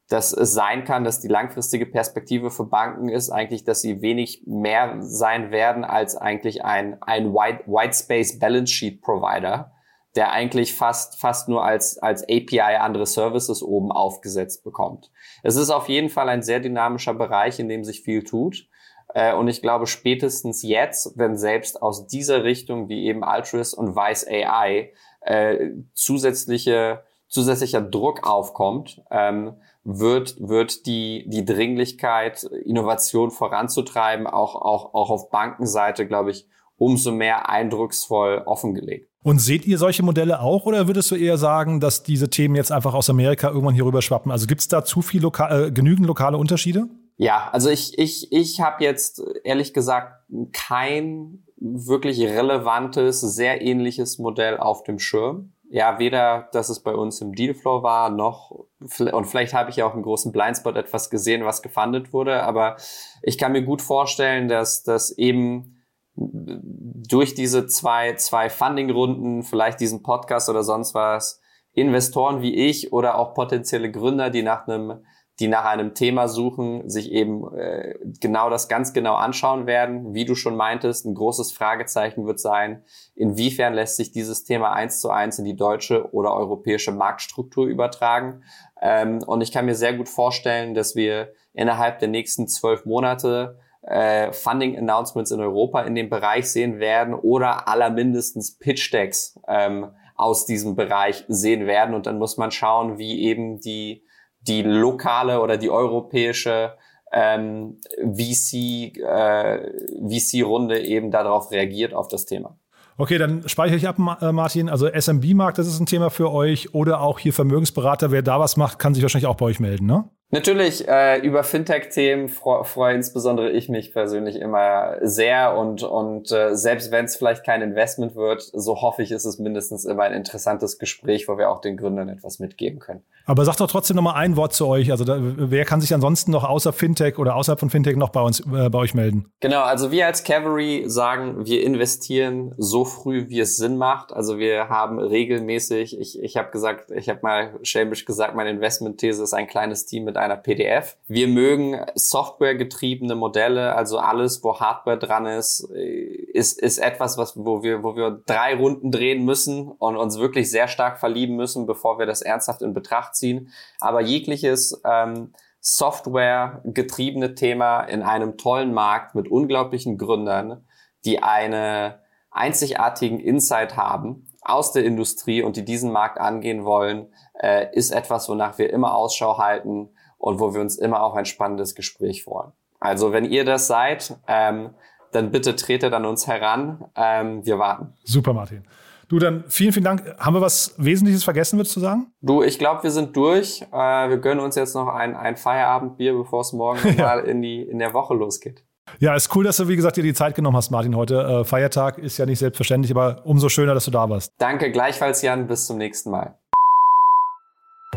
dass es sein kann, dass die langfristige Perspektive für Banken ist eigentlich, dass sie wenig mehr sein werden als eigentlich ein, ein White, White Space Balance Sheet Provider, der eigentlich fast, fast nur als, als API andere Services oben aufgesetzt bekommt. Es ist auf jeden Fall ein sehr dynamischer Bereich, in dem sich viel tut. Äh, und ich glaube, spätestens jetzt, wenn selbst aus dieser Richtung wie eben Altruis und Vice AI äh, zusätzliche, zusätzlicher Druck aufkommt, ähm, wird, wird die, die Dringlichkeit, Innovation voranzutreiben, auch, auch, auch auf Bankenseite, glaube ich, umso mehr eindrucksvoll offengelegt. Und seht ihr solche Modelle auch oder würdest du eher sagen, dass diese Themen jetzt einfach aus Amerika irgendwann hier rüber schwappen? Also gibt es da zu viel loka äh, genügend lokale Unterschiede? Ja, also ich, ich, ich habe jetzt ehrlich gesagt kein wirklich relevantes, sehr ähnliches Modell auf dem Schirm ja, weder, dass es bei uns im Dealflow war, noch, und vielleicht habe ich ja auch im großen Blindspot etwas gesehen, was gefundet wurde, aber ich kann mir gut vorstellen, dass, dass eben durch diese zwei, zwei Funding-Runden, vielleicht diesen Podcast oder sonst was, Investoren wie ich oder auch potenzielle Gründer, die nach einem die nach einem Thema suchen, sich eben äh, genau das ganz genau anschauen werden. Wie du schon meintest, ein großes Fragezeichen wird sein, inwiefern lässt sich dieses Thema eins zu eins in die deutsche oder europäische Marktstruktur übertragen. Ähm, und ich kann mir sehr gut vorstellen, dass wir innerhalb der nächsten zwölf Monate äh, Funding-Announcements in Europa in dem Bereich sehen werden oder allermindestens Pitch-Decks ähm, aus diesem Bereich sehen werden. Und dann muss man schauen, wie eben die die lokale oder die europäische ähm, VC, äh, VC-Runde eben darauf reagiert, auf das Thema. Okay, dann speichere ich ab, äh, Martin. Also SMB-Markt, das ist ein Thema für euch. Oder auch hier Vermögensberater. Wer da was macht, kann sich wahrscheinlich auch bei euch melden, ne? Natürlich, äh, über Fintech-Themen freue freu insbesondere ich mich persönlich immer sehr und, und äh, selbst wenn es vielleicht kein Investment wird, so hoffe ich, ist es mindestens immer ein interessantes Gespräch, wo wir auch den Gründern etwas mitgeben können. Aber sag doch trotzdem noch mal ein Wort zu euch. Also da, wer kann sich ansonsten noch außer Fintech oder außerhalb von Fintech noch bei uns äh, bei euch melden? Genau, also wir als Cavalry sagen, wir investieren so früh, wie es Sinn macht. Also wir haben regelmäßig, ich, ich habe gesagt, ich habe mal schelmisch gesagt, meine Investment-These ist ein kleines Team mit mit einer PDF. Wir mögen softwaregetriebene Modelle, also alles, wo Hardware dran ist, ist, ist etwas, was, wo wir, wo wir drei Runden drehen müssen und uns wirklich sehr stark verlieben müssen, bevor wir das ernsthaft in Betracht ziehen. Aber jegliches ähm, Software-getriebene Thema in einem tollen Markt mit unglaublichen Gründern, die eine einzigartigen Insight haben aus der Industrie und die diesen Markt angehen wollen, äh, ist etwas, wonach wir immer Ausschau halten und wo wir uns immer auf ein spannendes Gespräch freuen. Also wenn ihr das seid, ähm, dann bitte tretet an uns heran. Ähm, wir warten. Super, Martin. Du, dann vielen, vielen Dank. Haben wir was Wesentliches vergessen, würdest du sagen? Du, ich glaube, wir sind durch. Äh, wir gönnen uns jetzt noch ein, ein Feierabendbier, bevor es morgen [LAUGHS] ja. mal in, die, in der Woche losgeht. Ja, ist cool, dass du, wie gesagt, dir die Zeit genommen hast, Martin, heute. Äh, Feiertag ist ja nicht selbstverständlich, aber umso schöner, dass du da warst. Danke, gleichfalls, Jan. Bis zum nächsten Mal.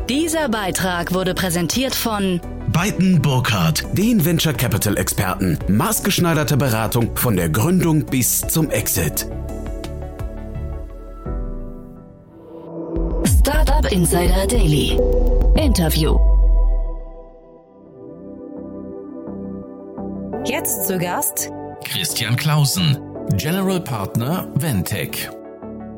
Dieser Beitrag wurde präsentiert von Beiten Burkhardt, den Venture Capital Experten. Maßgeschneiderte Beratung von der Gründung bis zum Exit. Startup Insider Daily. Interview. Jetzt zu Gast Christian Clausen, General Partner Ventec.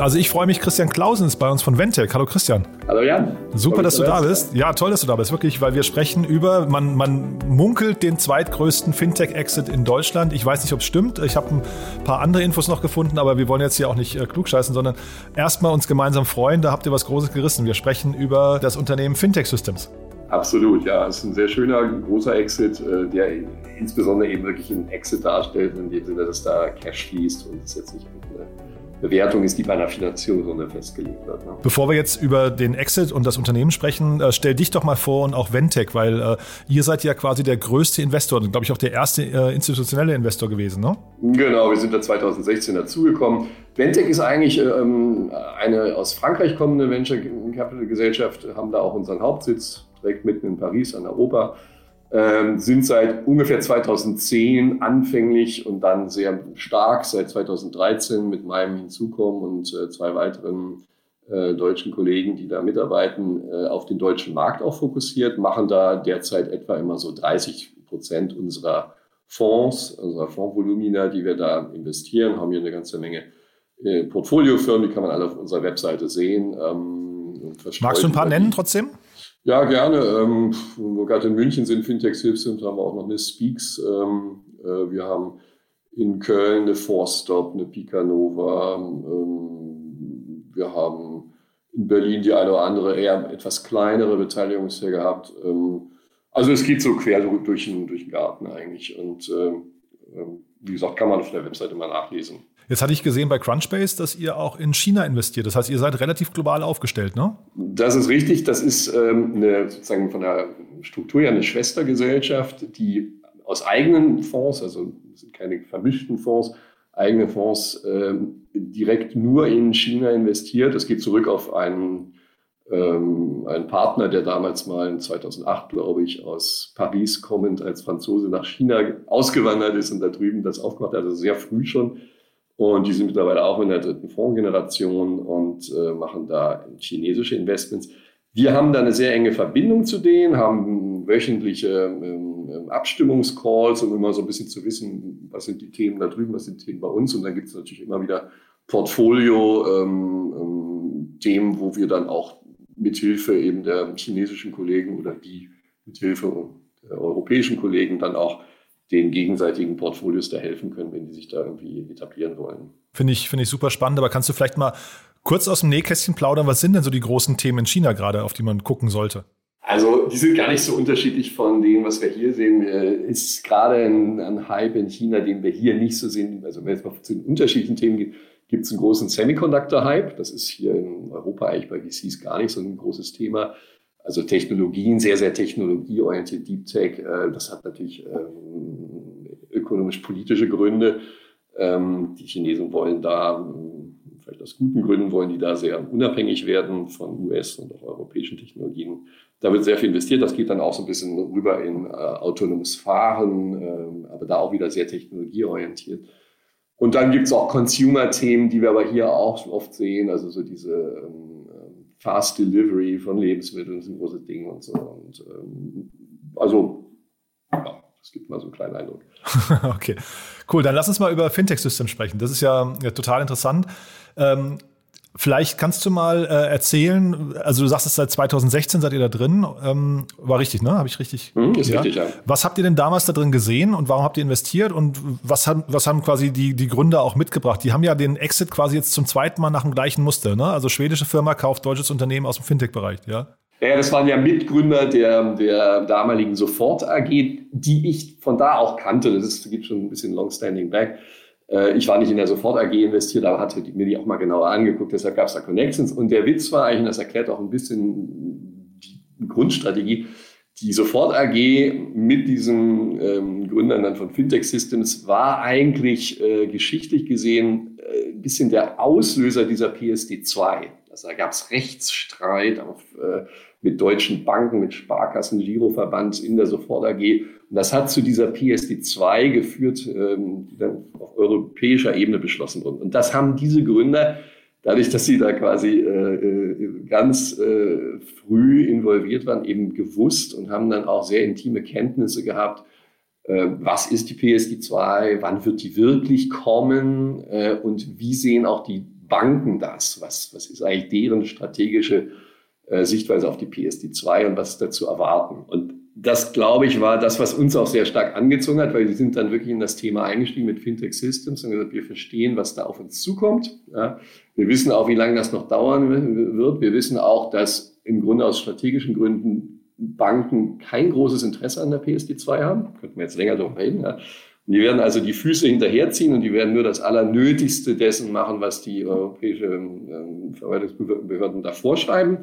Also ich freue mich, Christian Klausen ist bei uns von Ventec. Hallo Christian. Hallo Jan. Super, dass du da bist. Ja, toll, dass du da bist, wirklich, weil wir sprechen über, man, man munkelt den zweitgrößten Fintech-Exit in Deutschland. Ich weiß nicht, ob es stimmt. Ich habe ein paar andere Infos noch gefunden, aber wir wollen jetzt hier auch nicht äh, klugscheißen, sondern erstmal uns gemeinsam freuen. Da habt ihr was Großes gerissen. Wir sprechen über das Unternehmen Fintech Systems. Absolut, ja. Es ist ein sehr schöner, großer Exit, äh, der insbesondere eben wirklich einen Exit darstellt, in dem Sinne, dass da Cash fließt und es jetzt nicht eine Bewertung ist, die bei einer Finanzierungsrunde festgelegt wird. Ne? Bevor wir jetzt über den Exit und das Unternehmen sprechen, äh, stell dich doch mal vor und auch Ventec, weil äh, ihr seid ja quasi der größte Investor, glaube ich auch der erste äh, institutionelle Investor gewesen, ne? Genau, wir sind da 2016 dazugekommen. Ventec ist eigentlich ähm, eine aus Frankreich kommende Venture Capital Gesellschaft, haben da auch unseren Hauptsitz direkt mitten in Paris an der Oper ähm, sind seit ungefähr 2010 anfänglich und dann sehr stark seit 2013 mit meinem Hinzukommen und äh, zwei weiteren äh, deutschen Kollegen, die da mitarbeiten, äh, auf den deutschen Markt auch fokussiert, machen da derzeit etwa immer so 30 Prozent unserer Fonds, unserer Fondsvolumina, die wir da investieren, haben hier eine ganze Menge Portfoliofirmen, die kann man alle auf unserer Webseite sehen. Ähm, Magst du ein paar nennen trotzdem? Ja, gerne. Ähm, wo wir gerade in München sind, Fintechs Hilfscenter, haben wir auch noch eine Speaks. Ähm, äh, wir haben in Köln eine Forstop, eine Picanova. Ähm, wir haben in Berlin die eine oder andere eher etwas kleinere Beteiligung gehabt. Ähm, also es geht so quer durch den, durch den Garten eigentlich. Und ähm, ähm, wie gesagt, kann man auf der Webseite mal nachlesen. Jetzt hatte ich gesehen bei Crunchbase, dass ihr auch in China investiert. Das heißt, ihr seid relativ global aufgestellt, ne? Das ist richtig. Das ist ähm, eine, sozusagen von der Struktur her eine Schwestergesellschaft, die aus eigenen Fonds, also sind keine vermischten Fonds, eigene Fonds ähm, direkt nur in China investiert. Das geht zurück auf einen, ähm, einen Partner, der damals mal in 2008, glaube ich, aus Paris kommend als Franzose nach China ausgewandert ist und da drüben das aufgemacht hat, also sehr früh schon und die sind mittlerweile auch in der dritten Fondsgeneration und äh, machen da chinesische Investments. Wir haben da eine sehr enge Verbindung zu denen, haben wöchentliche ähm, ähm, Abstimmungscalls, um immer so ein bisschen zu wissen, was sind die Themen da drüben, was sind die Themen bei uns. Und dann gibt es natürlich immer wieder Portfolio-Themen, ähm, ähm wo wir dann auch mithilfe eben der chinesischen Kollegen oder die mithilfe der europäischen Kollegen dann auch den gegenseitigen Portfolios da helfen können, wenn die sich da irgendwie etablieren wollen. Finde ich, finde ich super spannend, aber kannst du vielleicht mal kurz aus dem Nähkästchen plaudern, was sind denn so die großen Themen in China gerade, auf die man gucken sollte? Also die sind gar nicht so unterschiedlich von dem, was wir hier sehen. Ist gerade ein, ein Hype in China, den wir hier nicht so sehen. Also wenn es mal zu den unterschiedlichen Themen geht, gibt es einen großen Semiconductor-Hype. Das ist hier in Europa eigentlich bei VCs gar nicht so ein großes Thema. Also Technologien, sehr, sehr technologieorientiert, Deep Tech, äh, das hat natürlich ähm, ökonomisch-politische Gründe. Ähm, die Chinesen wollen da, vielleicht aus guten Gründen, wollen die da sehr unabhängig werden von US- und auch europäischen Technologien. Da wird sehr viel investiert. Das geht dann auch so ein bisschen rüber in äh, autonomes Fahren, äh, aber da auch wieder sehr technologieorientiert. Und dann gibt es auch Consumer-Themen, die wir aber hier auch oft sehen, also so diese ähm, Fast Delivery von Lebensmitteln sind große Dinge und so. Und ähm, also, ja, das gibt mal so einen kleinen Eindruck. [LAUGHS] okay, cool. Dann lass uns mal über Fintech-System sprechen. Das ist ja, ja total interessant. Ähm, Vielleicht kannst du mal äh, erzählen, also du sagst es seit 2016 seid ihr da drin, ähm, war richtig, ne? Habe ich richtig? Mhm, ist ja. richtig, ja. Was habt ihr denn damals da drin gesehen und warum habt ihr investiert und was haben, was haben quasi die, die Gründer auch mitgebracht? Die haben ja den Exit quasi jetzt zum zweiten Mal nach dem gleichen Muster, ne? Also schwedische Firma kauft deutsches Unternehmen aus dem Fintech-Bereich, ja? Ja, das waren ja Mitgründer der, der damaligen Sofort AG, die ich von da auch kannte. Das ist, geht schon ein bisschen longstanding back. Äh, ich war nicht in der Sofort AG investiert, aber hatte mir die auch mal genauer angeguckt, deshalb gab es da Connections. Und der Witz war eigentlich, und das erklärt auch ein bisschen die Grundstrategie, die Sofort AG mit diesen ähm, Gründern dann von Fintech Systems war eigentlich äh, geschichtlich gesehen äh, ein bisschen der Auslöser dieser PSD2. Also da gab es Rechtsstreit auf, äh, mit deutschen Banken, mit Sparkassen, Giroverband in der Sofort AG. Und das hat zu dieser PSD2 geführt, ähm, die dann auf europäischer Ebene beschlossen wurde. Und das haben diese Gründer, dadurch, dass sie da quasi äh, äh, ganz äh, früh involviert waren, eben gewusst und haben dann auch sehr intime Kenntnisse gehabt, was ist die PSD2, wann wird die wirklich kommen und wie sehen auch die Banken das? Was, was ist eigentlich deren strategische Sichtweise auf die PSD2 und was ist da zu erwarten? Und das, glaube ich, war das, was uns auch sehr stark angezogen hat, weil sie sind dann wirklich in das Thema eingestiegen mit Fintech Systems und gesagt, wir verstehen, was da auf uns zukommt. Ja. Wir wissen auch, wie lange das noch dauern wird. Wir wissen auch, dass im Grunde aus strategischen Gründen Banken kein großes Interesse an der PSD2 haben. Könnten wir jetzt länger darüber reden. Ja. Und die werden also die Füße hinterherziehen und die werden nur das Allernötigste dessen machen, was die europäischen ähm, Verwaltungsbehörden da vorschreiben.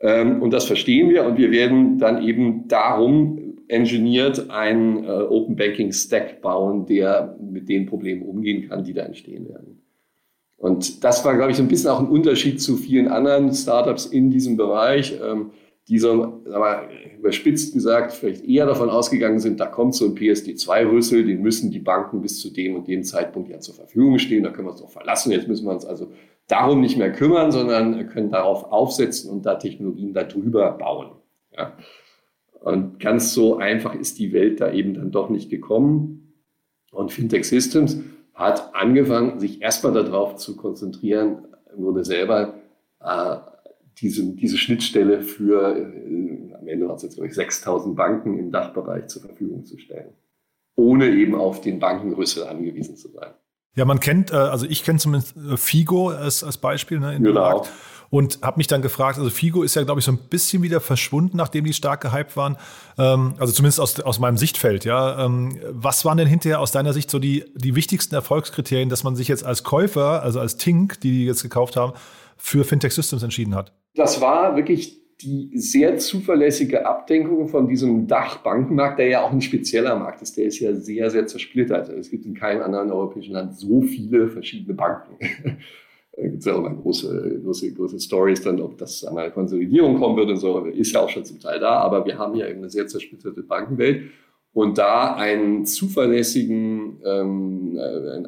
Ähm, und das verstehen wir und wir werden dann eben darum engineert einen äh, Open Banking Stack bauen, der mit den Problemen umgehen kann, die da entstehen werden. Und das war, glaube ich, so ein bisschen auch ein Unterschied zu vielen anderen Startups in diesem Bereich, ähm, die so, aber überspitzt gesagt, vielleicht eher davon ausgegangen sind, da kommt so ein PSD2-Rüssel, den müssen die Banken bis zu dem und dem Zeitpunkt ja zur Verfügung stehen, da können wir uns doch verlassen. Jetzt müssen wir uns also darum nicht mehr kümmern, sondern können darauf aufsetzen und da Technologien darüber bauen. Ja. Und ganz so einfach ist die Welt da eben dann doch nicht gekommen. Und Fintech Systems hat angefangen, sich erstmal darauf zu konzentrieren, wurde selber äh, diese, diese Schnittstelle für, äh, am Ende war es jetzt, glaube ich, 6000 Banken im Dachbereich zur Verfügung zu stellen, ohne eben auf den Bankenrüssel angewiesen zu sein. Ja, man kennt, äh, also ich kenne zumindest äh, Figo als, als Beispiel ne, in genau. Markt und habe mich dann gefragt, also Figo ist ja, glaube ich, so ein bisschen wieder verschwunden, nachdem die stark gehypt waren. Ähm, also zumindest aus, aus meinem Sichtfeld, ja. Ähm, was waren denn hinterher aus deiner Sicht so die, die wichtigsten Erfolgskriterien, dass man sich jetzt als Käufer, also als Tink, die die jetzt gekauft haben, für Fintech Systems entschieden hat? Das war wirklich die sehr zuverlässige Abdenkung von diesem Dachbankenmarkt, der ja auch ein spezieller Markt ist, der ist ja sehr, sehr zersplittert. Es gibt in keinem anderen europäischen Land so viele verschiedene Banken. [LAUGHS] da gibt es ja auch mal große, große, große Stories dann, ob das an einer Konsolidierung kommen wird und so, ist ja auch schon zum Teil da, aber wir haben ja eben eine sehr zersplitterte Bankenwelt und da einen zuverlässigen ähm, äh,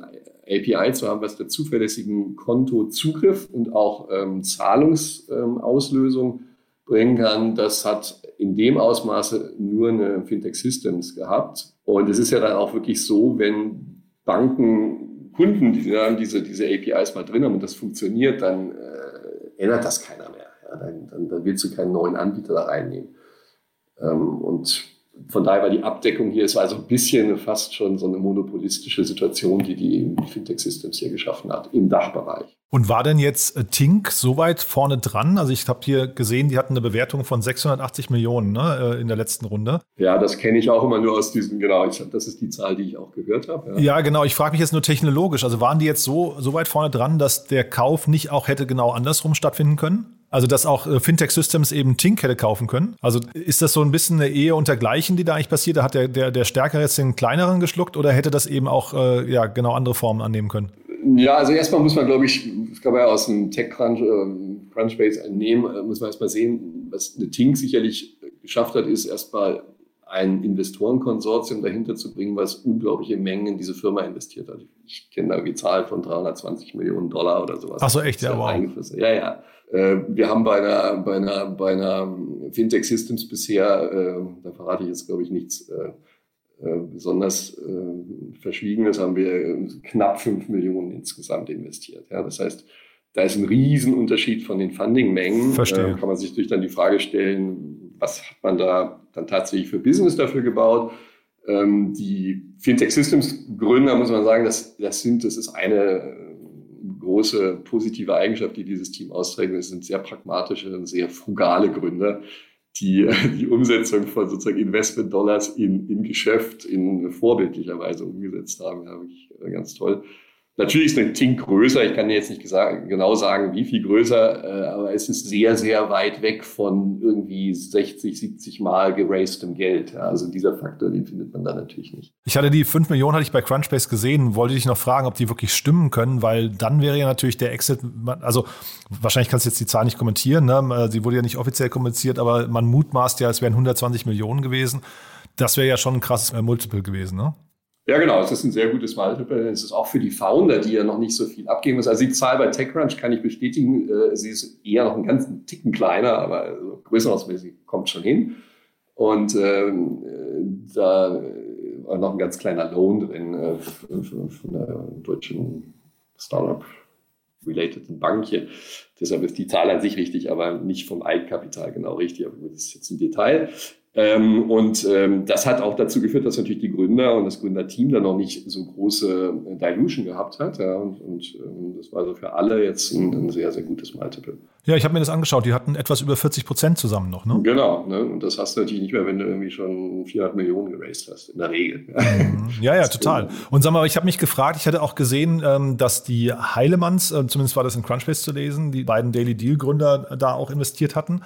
API zu haben, was der zuverlässigen Kontozugriff und auch ähm, Zahlungsauslösung ähm, bringen kann, das hat in dem Ausmaße nur eine Fintech Systems gehabt. Und es ist ja dann auch wirklich so, wenn Banken Kunden, die dann diese, diese APIs mal drin haben und das funktioniert, dann äh, ändert das keiner mehr. Ja, dann, dann, dann willst du keinen neuen Anbieter da reinnehmen. Ähm, und von daher war die Abdeckung hier, es war so ein bisschen fast schon so eine monopolistische Situation, die die Fintech Systems hier geschaffen hat im Dachbereich. Und war denn jetzt äh, Tink so weit vorne dran? Also ich habe hier gesehen, die hatten eine Bewertung von 680 Millionen ne, äh, in der letzten Runde. Ja, das kenne ich auch immer nur aus diesem, genau, ich, das ist die Zahl, die ich auch gehört habe. Ja, ja genau, ich frage mich jetzt nur technologisch. Also waren die jetzt so, so weit vorne dran, dass der Kauf nicht auch hätte genau andersrum stattfinden können? Also, dass auch äh, Fintech Systems eben Tink hätte kaufen können. Also, ist das so ein bisschen eine Ehe unter Gleichen, die da eigentlich passiert? Da hat der, der, der Stärkere jetzt den Kleineren geschluckt oder hätte das eben auch äh, ja, genau andere Formen annehmen können? Ja, also erstmal muss man, glaube ich, kann man ja aus dem Tech-Crunch, äh, Crunchbase entnehmen, äh, muss man erstmal sehen, was eine Tink sicherlich geschafft hat, ist erstmal ein Investorenkonsortium dahinter zu bringen, was unglaubliche Mengen in diese Firma investiert hat. Ich kenne da die Zahl von 320 Millionen Dollar oder sowas. Ach so, echt? Ja, wow. Ja, ja. Äh, wir haben bei einer, bei einer, bei einer Fintech Systems bisher, äh, da verrate ich jetzt, glaube ich, nichts äh, besonders Verschwiegenes, haben wir knapp 5 Millionen insgesamt investiert. Ja, das heißt, da ist ein Riesenunterschied von den Fundingmengen. Verstehe. kann man sich durch dann die Frage stellen, was hat man da dann tatsächlich für Business dafür gebaut? Ähm, die Fintech Systems Gründer, muss man sagen, das, das sind, das ist eine große positive Eigenschaft, die dieses Team austrägt. Es sind sehr pragmatische und sehr frugale Gründer, die [LAUGHS] die Umsetzung von sozusagen Investment-Dollars in, in Geschäft in vorbildlicher Weise umgesetzt haben. Ja, wirklich ganz toll. Natürlich ist ein Tink größer. Ich kann jetzt nicht genau sagen, wie viel größer, äh, aber es ist sehr, sehr weit weg von irgendwie 60, 70 Mal gerastem Geld. Also dieser Faktor, den findet man da natürlich nicht. Ich hatte die 5 Millionen hatte ich bei Crunchbase gesehen, wollte dich noch fragen, ob die wirklich stimmen können, weil dann wäre ja natürlich der Exit, also wahrscheinlich kannst du jetzt die Zahl nicht kommentieren, ne? sie wurde ja nicht offiziell kommuniziert, aber man mutmaßt ja, es wären 120 Millionen gewesen. Das wäre ja schon ein krasses Multiple gewesen, ne? Ja, genau. Es ist ein sehr gutes Multiple. Es ist auch für die Founder, die ja noch nicht so viel abgeben müssen. Also die Zahl bei TechCrunch kann ich bestätigen. Äh, sie ist eher noch einen ganzen Ticken kleiner, aber größenordnungsmäßig kommt schon hin. Und ähm, äh, da war noch ein ganz kleiner Lohn drin äh, von, der deutschen Startup relateden Bank hier. Deshalb ist die Zahl an sich richtig, aber nicht vom Eigenkapital genau richtig. Aber das ist jetzt ein Detail. Ähm, und ähm, das hat auch dazu geführt, dass natürlich die Gründer und das Gründerteam dann noch nicht so große äh, Dilution gehabt hat. Ja, und, und ähm, das war also für alle jetzt ein, ein sehr, sehr gutes Multiple. Ja, ich habe mir das angeschaut. Die hatten etwas über 40 Prozent zusammen noch, ne? Genau. Ne? Und das hast du natürlich nicht mehr, wenn du irgendwie schon 400 Millionen geraced hast, in der Regel. Mhm. Ja, ja, total. [LAUGHS] Und sag mal, ich habe mich gefragt, ich hatte auch gesehen, ähm, dass die Heilemanns, äh, zumindest war das in Crunchbase zu lesen, die beiden Daily Deal Gründer da auch investiert hatten.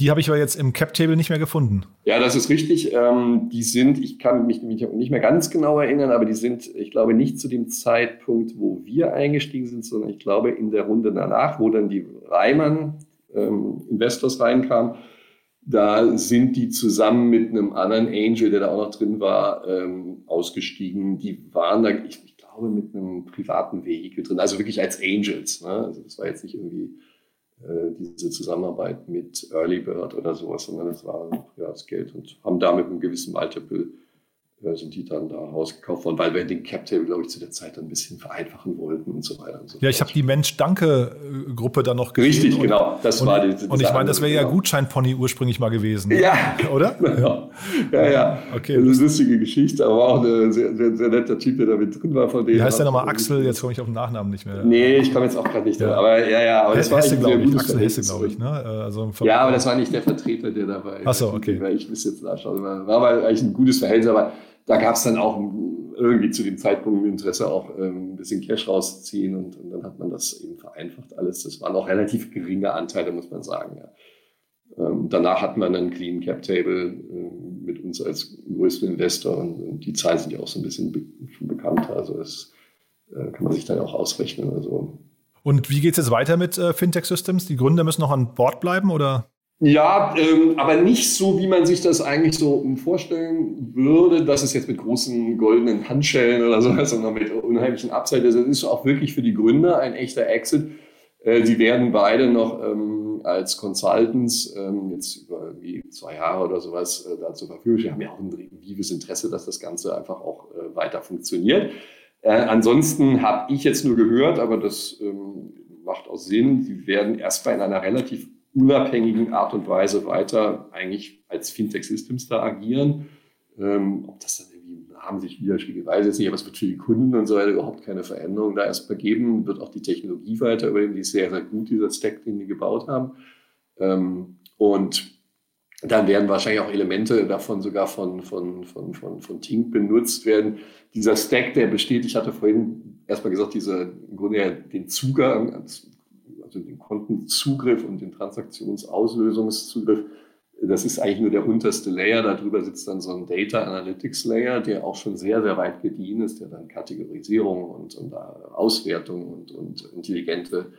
Die habe ich aber jetzt im Cap-Table nicht mehr gefunden. Ja, das ist richtig. Ähm, die sind, ich kann mich nicht mehr ganz genau erinnern, aber die sind, ich glaube, nicht zu dem Zeitpunkt, wo wir eingestiegen sind, sondern ich glaube in der Runde danach, wo dann die Reimann ähm, Investors reinkamen. Da sind die zusammen mit einem anderen Angel, der da auch noch drin war, ähm, ausgestiegen. Die waren da, ich, ich glaube, mit einem privaten Vehikel drin, also wirklich als Angels. Ne? Also das war jetzt nicht irgendwie diese Zusammenarbeit mit Early Bird oder sowas, sondern es war privates Geld und haben damit einen gewissen Multiple äh, sind die dann da rausgekauft worden, weil wir den Cap-Table, glaube ich, zu der Zeit dann ein bisschen vereinfachen wollten und so weiter und so Ja, ich habe die Mensch-Danke-Gruppe dann noch gesehen. Richtig, und, genau. Das und, war die, und ich meine, das wäre ja genau. Gutscheinpony ursprünglich mal gewesen. Ja. [LAUGHS] Oder? [LAUGHS] Ja, ja. ja. Okay. Das ist eine lustige Geschichte, aber auch ein sehr, sehr, sehr, netter Typ, der da mit drin war von denen. Wie heißt der nochmal? Axel? Jetzt komme ich auf den Nachnamen nicht mehr. Nee, ich komme jetzt auch gerade nicht ja. Aber ja, ja. Aber das Hesse, war glaube ich. Axel Hesse, glaube ich. Ne? Also ja, aber das war nicht der Vertreter, der dabei war. Achso, okay. Ich muss jetzt nachschauen. War aber eigentlich ein gutes Verhältnis, aber da gab es dann auch irgendwie zu dem Zeitpunkt Interesse, auch ähm, ein bisschen Cash rauszuziehen und, und, dann hat man das eben vereinfacht alles. Das waren auch relativ geringe Anteile, muss man sagen. Ja. Ähm, danach hat man einen Clean Cap Table äh, mit uns als größten Investor und, und, die Zahlen sind ja auch so ein bisschen be schon bekannter. Also das äh, kann man sich dann auch ausrechnen. Also und wie geht es jetzt weiter mit äh, Fintech Systems? Die Gründer müssen noch an Bord bleiben oder? Ja, ähm, aber nicht so, wie man sich das eigentlich so vorstellen würde, dass es jetzt mit großen goldenen Handschellen oder sowas, sondern mit unheimlichen Upside ist. Es ist auch wirklich für die Gründer ein echter Exit. Äh, sie werden beide noch ähm, als Consultants ähm, jetzt über zwei Jahre oder sowas äh, da zur Verfügung stehen. haben ja auch ein vives Interesse, dass das Ganze einfach auch äh, weiter funktioniert. Äh, ansonsten habe ich jetzt nur gehört, aber das ähm, macht auch Sinn, sie werden erstmal in einer relativ unabhängigen Art und Weise weiter eigentlich als Fintech Systems da agieren. Ähm, ob das dann irgendwie haben sich widerspiegelt, weiß ich jetzt nicht, aber es wird für die Kunden und so weiter überhaupt keine Veränderung da erstmal geben. Wird auch die Technologie weiter übernehmen, die ist sehr, sehr gut, dieser Stack, den die gebaut haben. Ähm, und dann werden wahrscheinlich auch Elemente davon sogar von, von, von, von, von Tink benutzt werden. Dieser Stack, der besteht, ich hatte vorhin erstmal gesagt, dieser im Grunde den Zugang, also den Kontenzugriff und den Transaktionsauslösungszugriff, das ist eigentlich nur der unterste Layer. Darüber sitzt dann so ein Data Analytics Layer, der auch schon sehr, sehr weit gediehen ist, der dann Kategorisierung und, und Auswertung und, und intelligente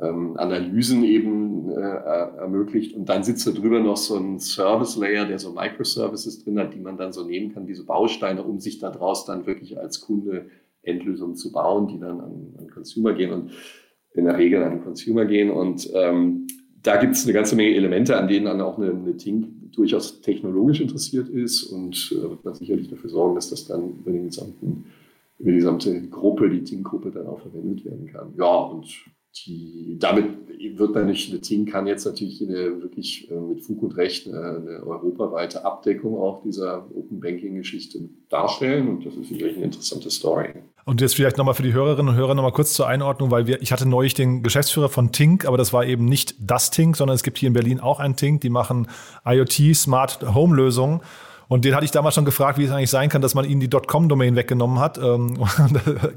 ähm, Analysen eben äh, ermöglicht. Und dann sitzt da drüber noch so ein Service Layer, der so Microservices drin hat, die man dann so nehmen kann, diese Bausteine, um sich daraus dann wirklich als Kunde Endlösungen zu bauen, die dann an, an Consumer gehen. Und in der Regel an den Consumer gehen. Und ähm, da gibt es eine ganze Menge Elemente, an denen dann auch eine, eine Tink durchaus technologisch interessiert ist und äh, wird man sicherlich dafür sorgen, dass das dann über, den gesamten, über die gesamte Gruppe, die Tink-Gruppe dann auch verwendet werden kann. Ja, und die, damit wird dann nicht, Team kann jetzt natürlich eine, wirklich äh, mit Fug und Recht eine, eine, europaweite Abdeckung auch dieser Open Banking Geschichte darstellen und das ist sicherlich eine interessante Story. Und jetzt vielleicht nochmal für die Hörerinnen und Hörer nochmal kurz zur Einordnung, weil wir, ich hatte neulich den Geschäftsführer von Tink, aber das war eben nicht das Tink, sondern es gibt hier in Berlin auch ein Tink, die machen IoT, Smart Home Lösungen. Und den hatte ich damals schon gefragt, wie es eigentlich sein kann, dass man ihnen die .com-Domain weggenommen hat. Ähm,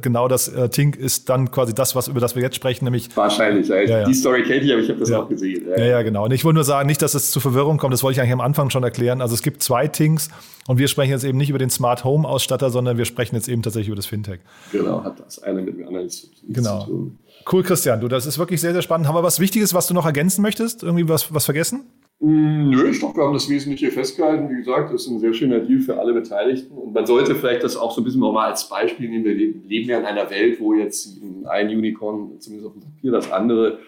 genau das äh, Tink ist dann quasi das, was über das wir jetzt sprechen, nämlich wahrscheinlich. Ja, ja. Die Story kenne ich, aber ich habe das ja. auch gesehen. Ja. ja, genau. Und ich wollte nur sagen, nicht, dass es zu Verwirrung kommt. Das wollte ich eigentlich am Anfang schon erklären. Also es gibt zwei Tinks und wir sprechen jetzt eben nicht über den Smart Home Ausstatter, sondern wir sprechen jetzt eben tatsächlich über das Fintech. Genau, hat das eine mit dem anderen zu, genau. zu tun. Cool, Christian. Du, das ist wirklich sehr, sehr spannend. Haben wir was Wichtiges, was du noch ergänzen möchtest? Irgendwie was, was vergessen? Mm, nö, ich glaube, wir haben das Wesentliche festgehalten. Wie gesagt, das ist ein sehr schöner Deal für alle Beteiligten. Und man sollte vielleicht das auch so ein bisschen mal als Beispiel nehmen. Wir leben ja in einer Welt, wo jetzt ein Unicorn, zumindest auf dem Papier, das andere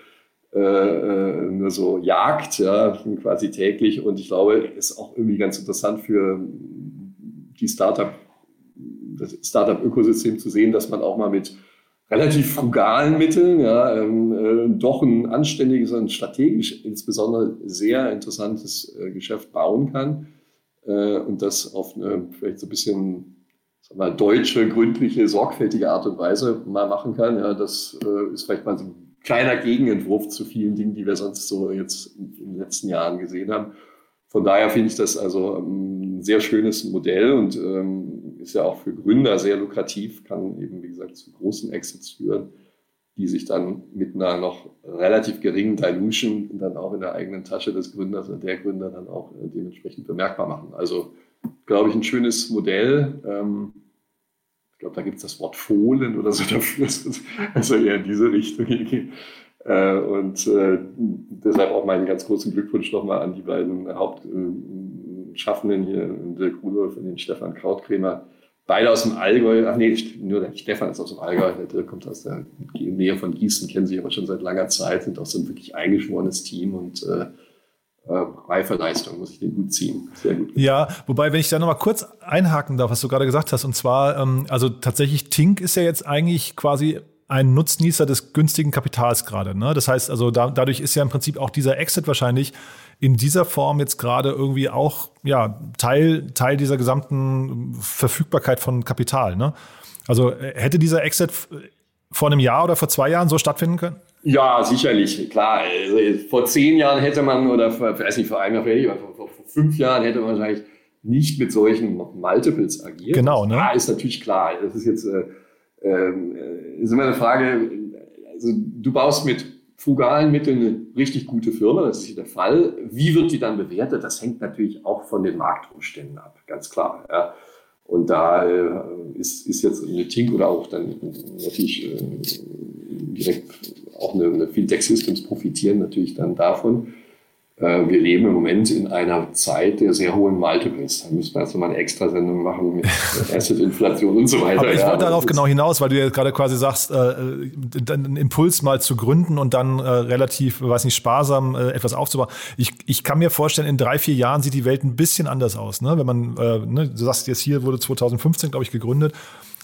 äh, äh, nur so jagt, ja, quasi täglich. Und ich glaube, ist auch irgendwie ganz interessant für die Startup, das Startup-Ökosystem zu sehen, dass man auch mal mit relativ frugalen Mitteln ja, ähm, äh, doch ein anständiges und strategisch insbesondere sehr interessantes äh, Geschäft bauen kann äh, und das auf eine vielleicht so ein bisschen sag mal, deutsche, gründliche, sorgfältige Art und Weise mal machen kann. Ja, das äh, ist vielleicht mal so ein kleiner Gegenentwurf zu vielen Dingen, die wir sonst so jetzt in den letzten Jahren gesehen haben. Von daher finde ich das also ein sehr schönes Modell und ähm, ist ja auch für Gründer sehr lukrativ, kann eben, wie gesagt, zu großen Exits führen, die sich dann mit einer noch relativ geringen Dilution dann auch in der eigenen Tasche des Gründers oder der Gründer dann auch äh, dementsprechend bemerkbar machen. Also, glaube ich, ein schönes Modell. Ähm, ich glaube, da gibt es das Wort Fohlen oder so [LAUGHS] dafür, also eher in diese Richtung Äh, und äh, deshalb auch meinen ganz großen Glückwunsch nochmal an die beiden Hauptschaffenden hier, Dirk Rudolf und den Stefan Krautkrämer. Beide aus dem Allgäu, ach nee, nur der Stefan ist aus dem Allgäu, der Dirk kommt aus der Nähe von Gießen, kennen sich aber schon seit langer Zeit, sind auch so ein wirklich eingeschworenes Team und äh, äh, reife muss ich den gut ziehen. Sehr gut. Ja, wobei, wenn ich da nochmal kurz einhaken darf, was du gerade gesagt hast, und zwar, ähm, also tatsächlich, Tink ist ja jetzt eigentlich quasi ein Nutznießer des günstigen Kapitals gerade. Ne? Das heißt, also da, dadurch ist ja im Prinzip auch dieser Exit wahrscheinlich in dieser Form jetzt gerade irgendwie auch ja, Teil, Teil dieser gesamten Verfügbarkeit von Kapital. Ne? Also äh, hätte dieser Exit vor einem Jahr oder vor zwei Jahren so stattfinden können? Ja, sicherlich, klar. Also vor zehn Jahren hätte man, oder vor, weiß nicht, vor einem Jahr, vielleicht, vor, vor, vor fünf Jahren hätte man wahrscheinlich nicht mit solchen Multiples agiert. Genau, ne? Ja, ist natürlich klar. Das ist jetzt äh, ähm, ist immer eine Frage, also du baust mit frugalen Mitteln eine richtig gute Firma, das ist hier der Fall. Wie wird die dann bewertet? Das hängt natürlich auch von den Marktumständen ab, ganz klar. Ja. Und da äh, ist, ist jetzt eine Tink oder auch dann natürlich äh, direkt auch eine, eine Fintech Systems profitieren natürlich dann davon. Äh, wir leben im Moment in einer Zeit der sehr hohen Multiples. Da müssen wir nochmal eine Extrasendung machen mit [LAUGHS] Asset-Inflation und so weiter. Aber ich ja, wollte darauf genau hinaus, weil du ja gerade quasi sagst, äh, einen Impuls mal zu gründen und dann äh, relativ, weiß nicht, sparsam äh, etwas aufzubauen. Ich, ich kann mir vorstellen, in drei, vier Jahren sieht die Welt ein bisschen anders aus. Ne? Wenn man, äh, ne, du sagst jetzt hier wurde 2015, glaube ich, gegründet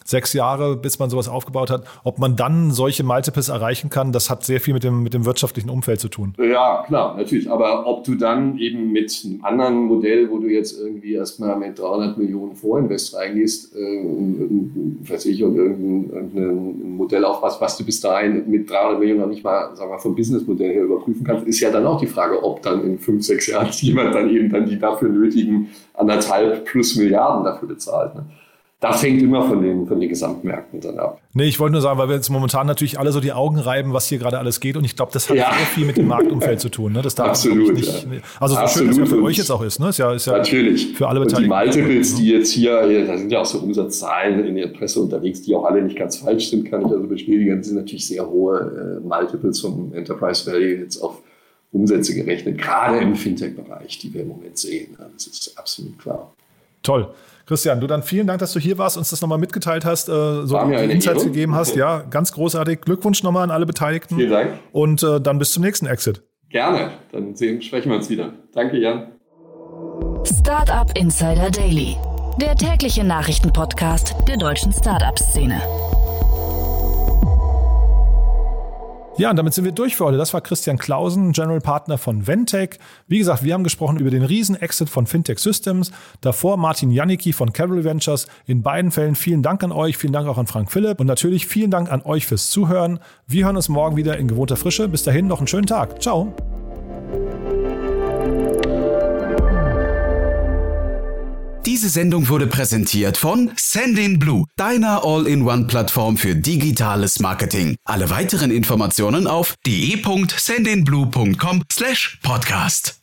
sechs Jahre, bis man sowas aufgebaut hat. Ob man dann solche Multiples erreichen kann, das hat sehr viel mit dem, mit dem wirtschaftlichen Umfeld zu tun. Ja, klar, natürlich. Aber ob du dann eben mit einem anderen Modell, wo du jetzt irgendwie erstmal mit 300 Millionen Vorinvest reingehst, äh, weiß und irgendein Modell aufpasst, was du bis dahin mit 300 Millionen noch nicht mal, sagen wir, vom Businessmodell her überprüfen kannst, ist ja dann auch die Frage, ob dann in fünf, sechs Jahren [LAUGHS] jemand dann eben dann die dafür nötigen anderthalb plus Milliarden dafür bezahlt. Ne? Das hängt immer von den, von den Gesamtmärkten dann ab. Nee, ich wollte nur sagen, weil wir jetzt momentan natürlich alle so die Augen reiben, was hier gerade alles geht. Und ich glaube, das hat ja. sehr viel mit dem Marktumfeld zu tun. Ne? Das darf Absolut. Nicht, ja. Also so Absolut. schön, dass es ja für euch jetzt auch ist. Ne? ist, ja, ist ja natürlich. Für alle Beteiligten. Und die Multiples, die jetzt hier, da sind ja auch so Umsatzzahlen in der Presse unterwegs, die auch alle nicht ganz falsch sind, kann ich also bestätigen. Das sind natürlich sehr hohe äh, Multiples vom Enterprise Value jetzt auf Umsätze gerechnet, gerade im Fintech-Bereich, die wir im Moment sehen. Das ist absolut klar. Toll. Christian, du dann vielen Dank, dass du hier warst, uns das nochmal mitgeteilt hast, äh, so die Insights Ehre. gegeben hast. Ja, ganz großartig. Glückwunsch nochmal an alle Beteiligten. Vielen Dank. Und äh, dann bis zum nächsten Exit. Gerne. Dann sehen, sprechen wir uns wieder. Danke, Jan. Startup Insider Daily, der tägliche Nachrichtenpodcast der deutschen Startup-Szene. Ja, und damit sind wir durch für heute. Das war Christian Klausen, General Partner von Ventec. Wie gesagt, wir haben gesprochen über den Riesen-Exit von Fintech Systems. Davor Martin Janicki von Cavalry Ventures. In beiden Fällen vielen Dank an euch, vielen Dank auch an Frank Philipp und natürlich vielen Dank an euch fürs Zuhören. Wir hören uns morgen wieder in gewohnter Frische. Bis dahin noch einen schönen Tag. Ciao. Diese Sendung wurde präsentiert von Sendin Blue, deiner All-in-One-Plattform für digitales Marketing. Alle weiteren Informationen auf de.sendinblue.com/podcast.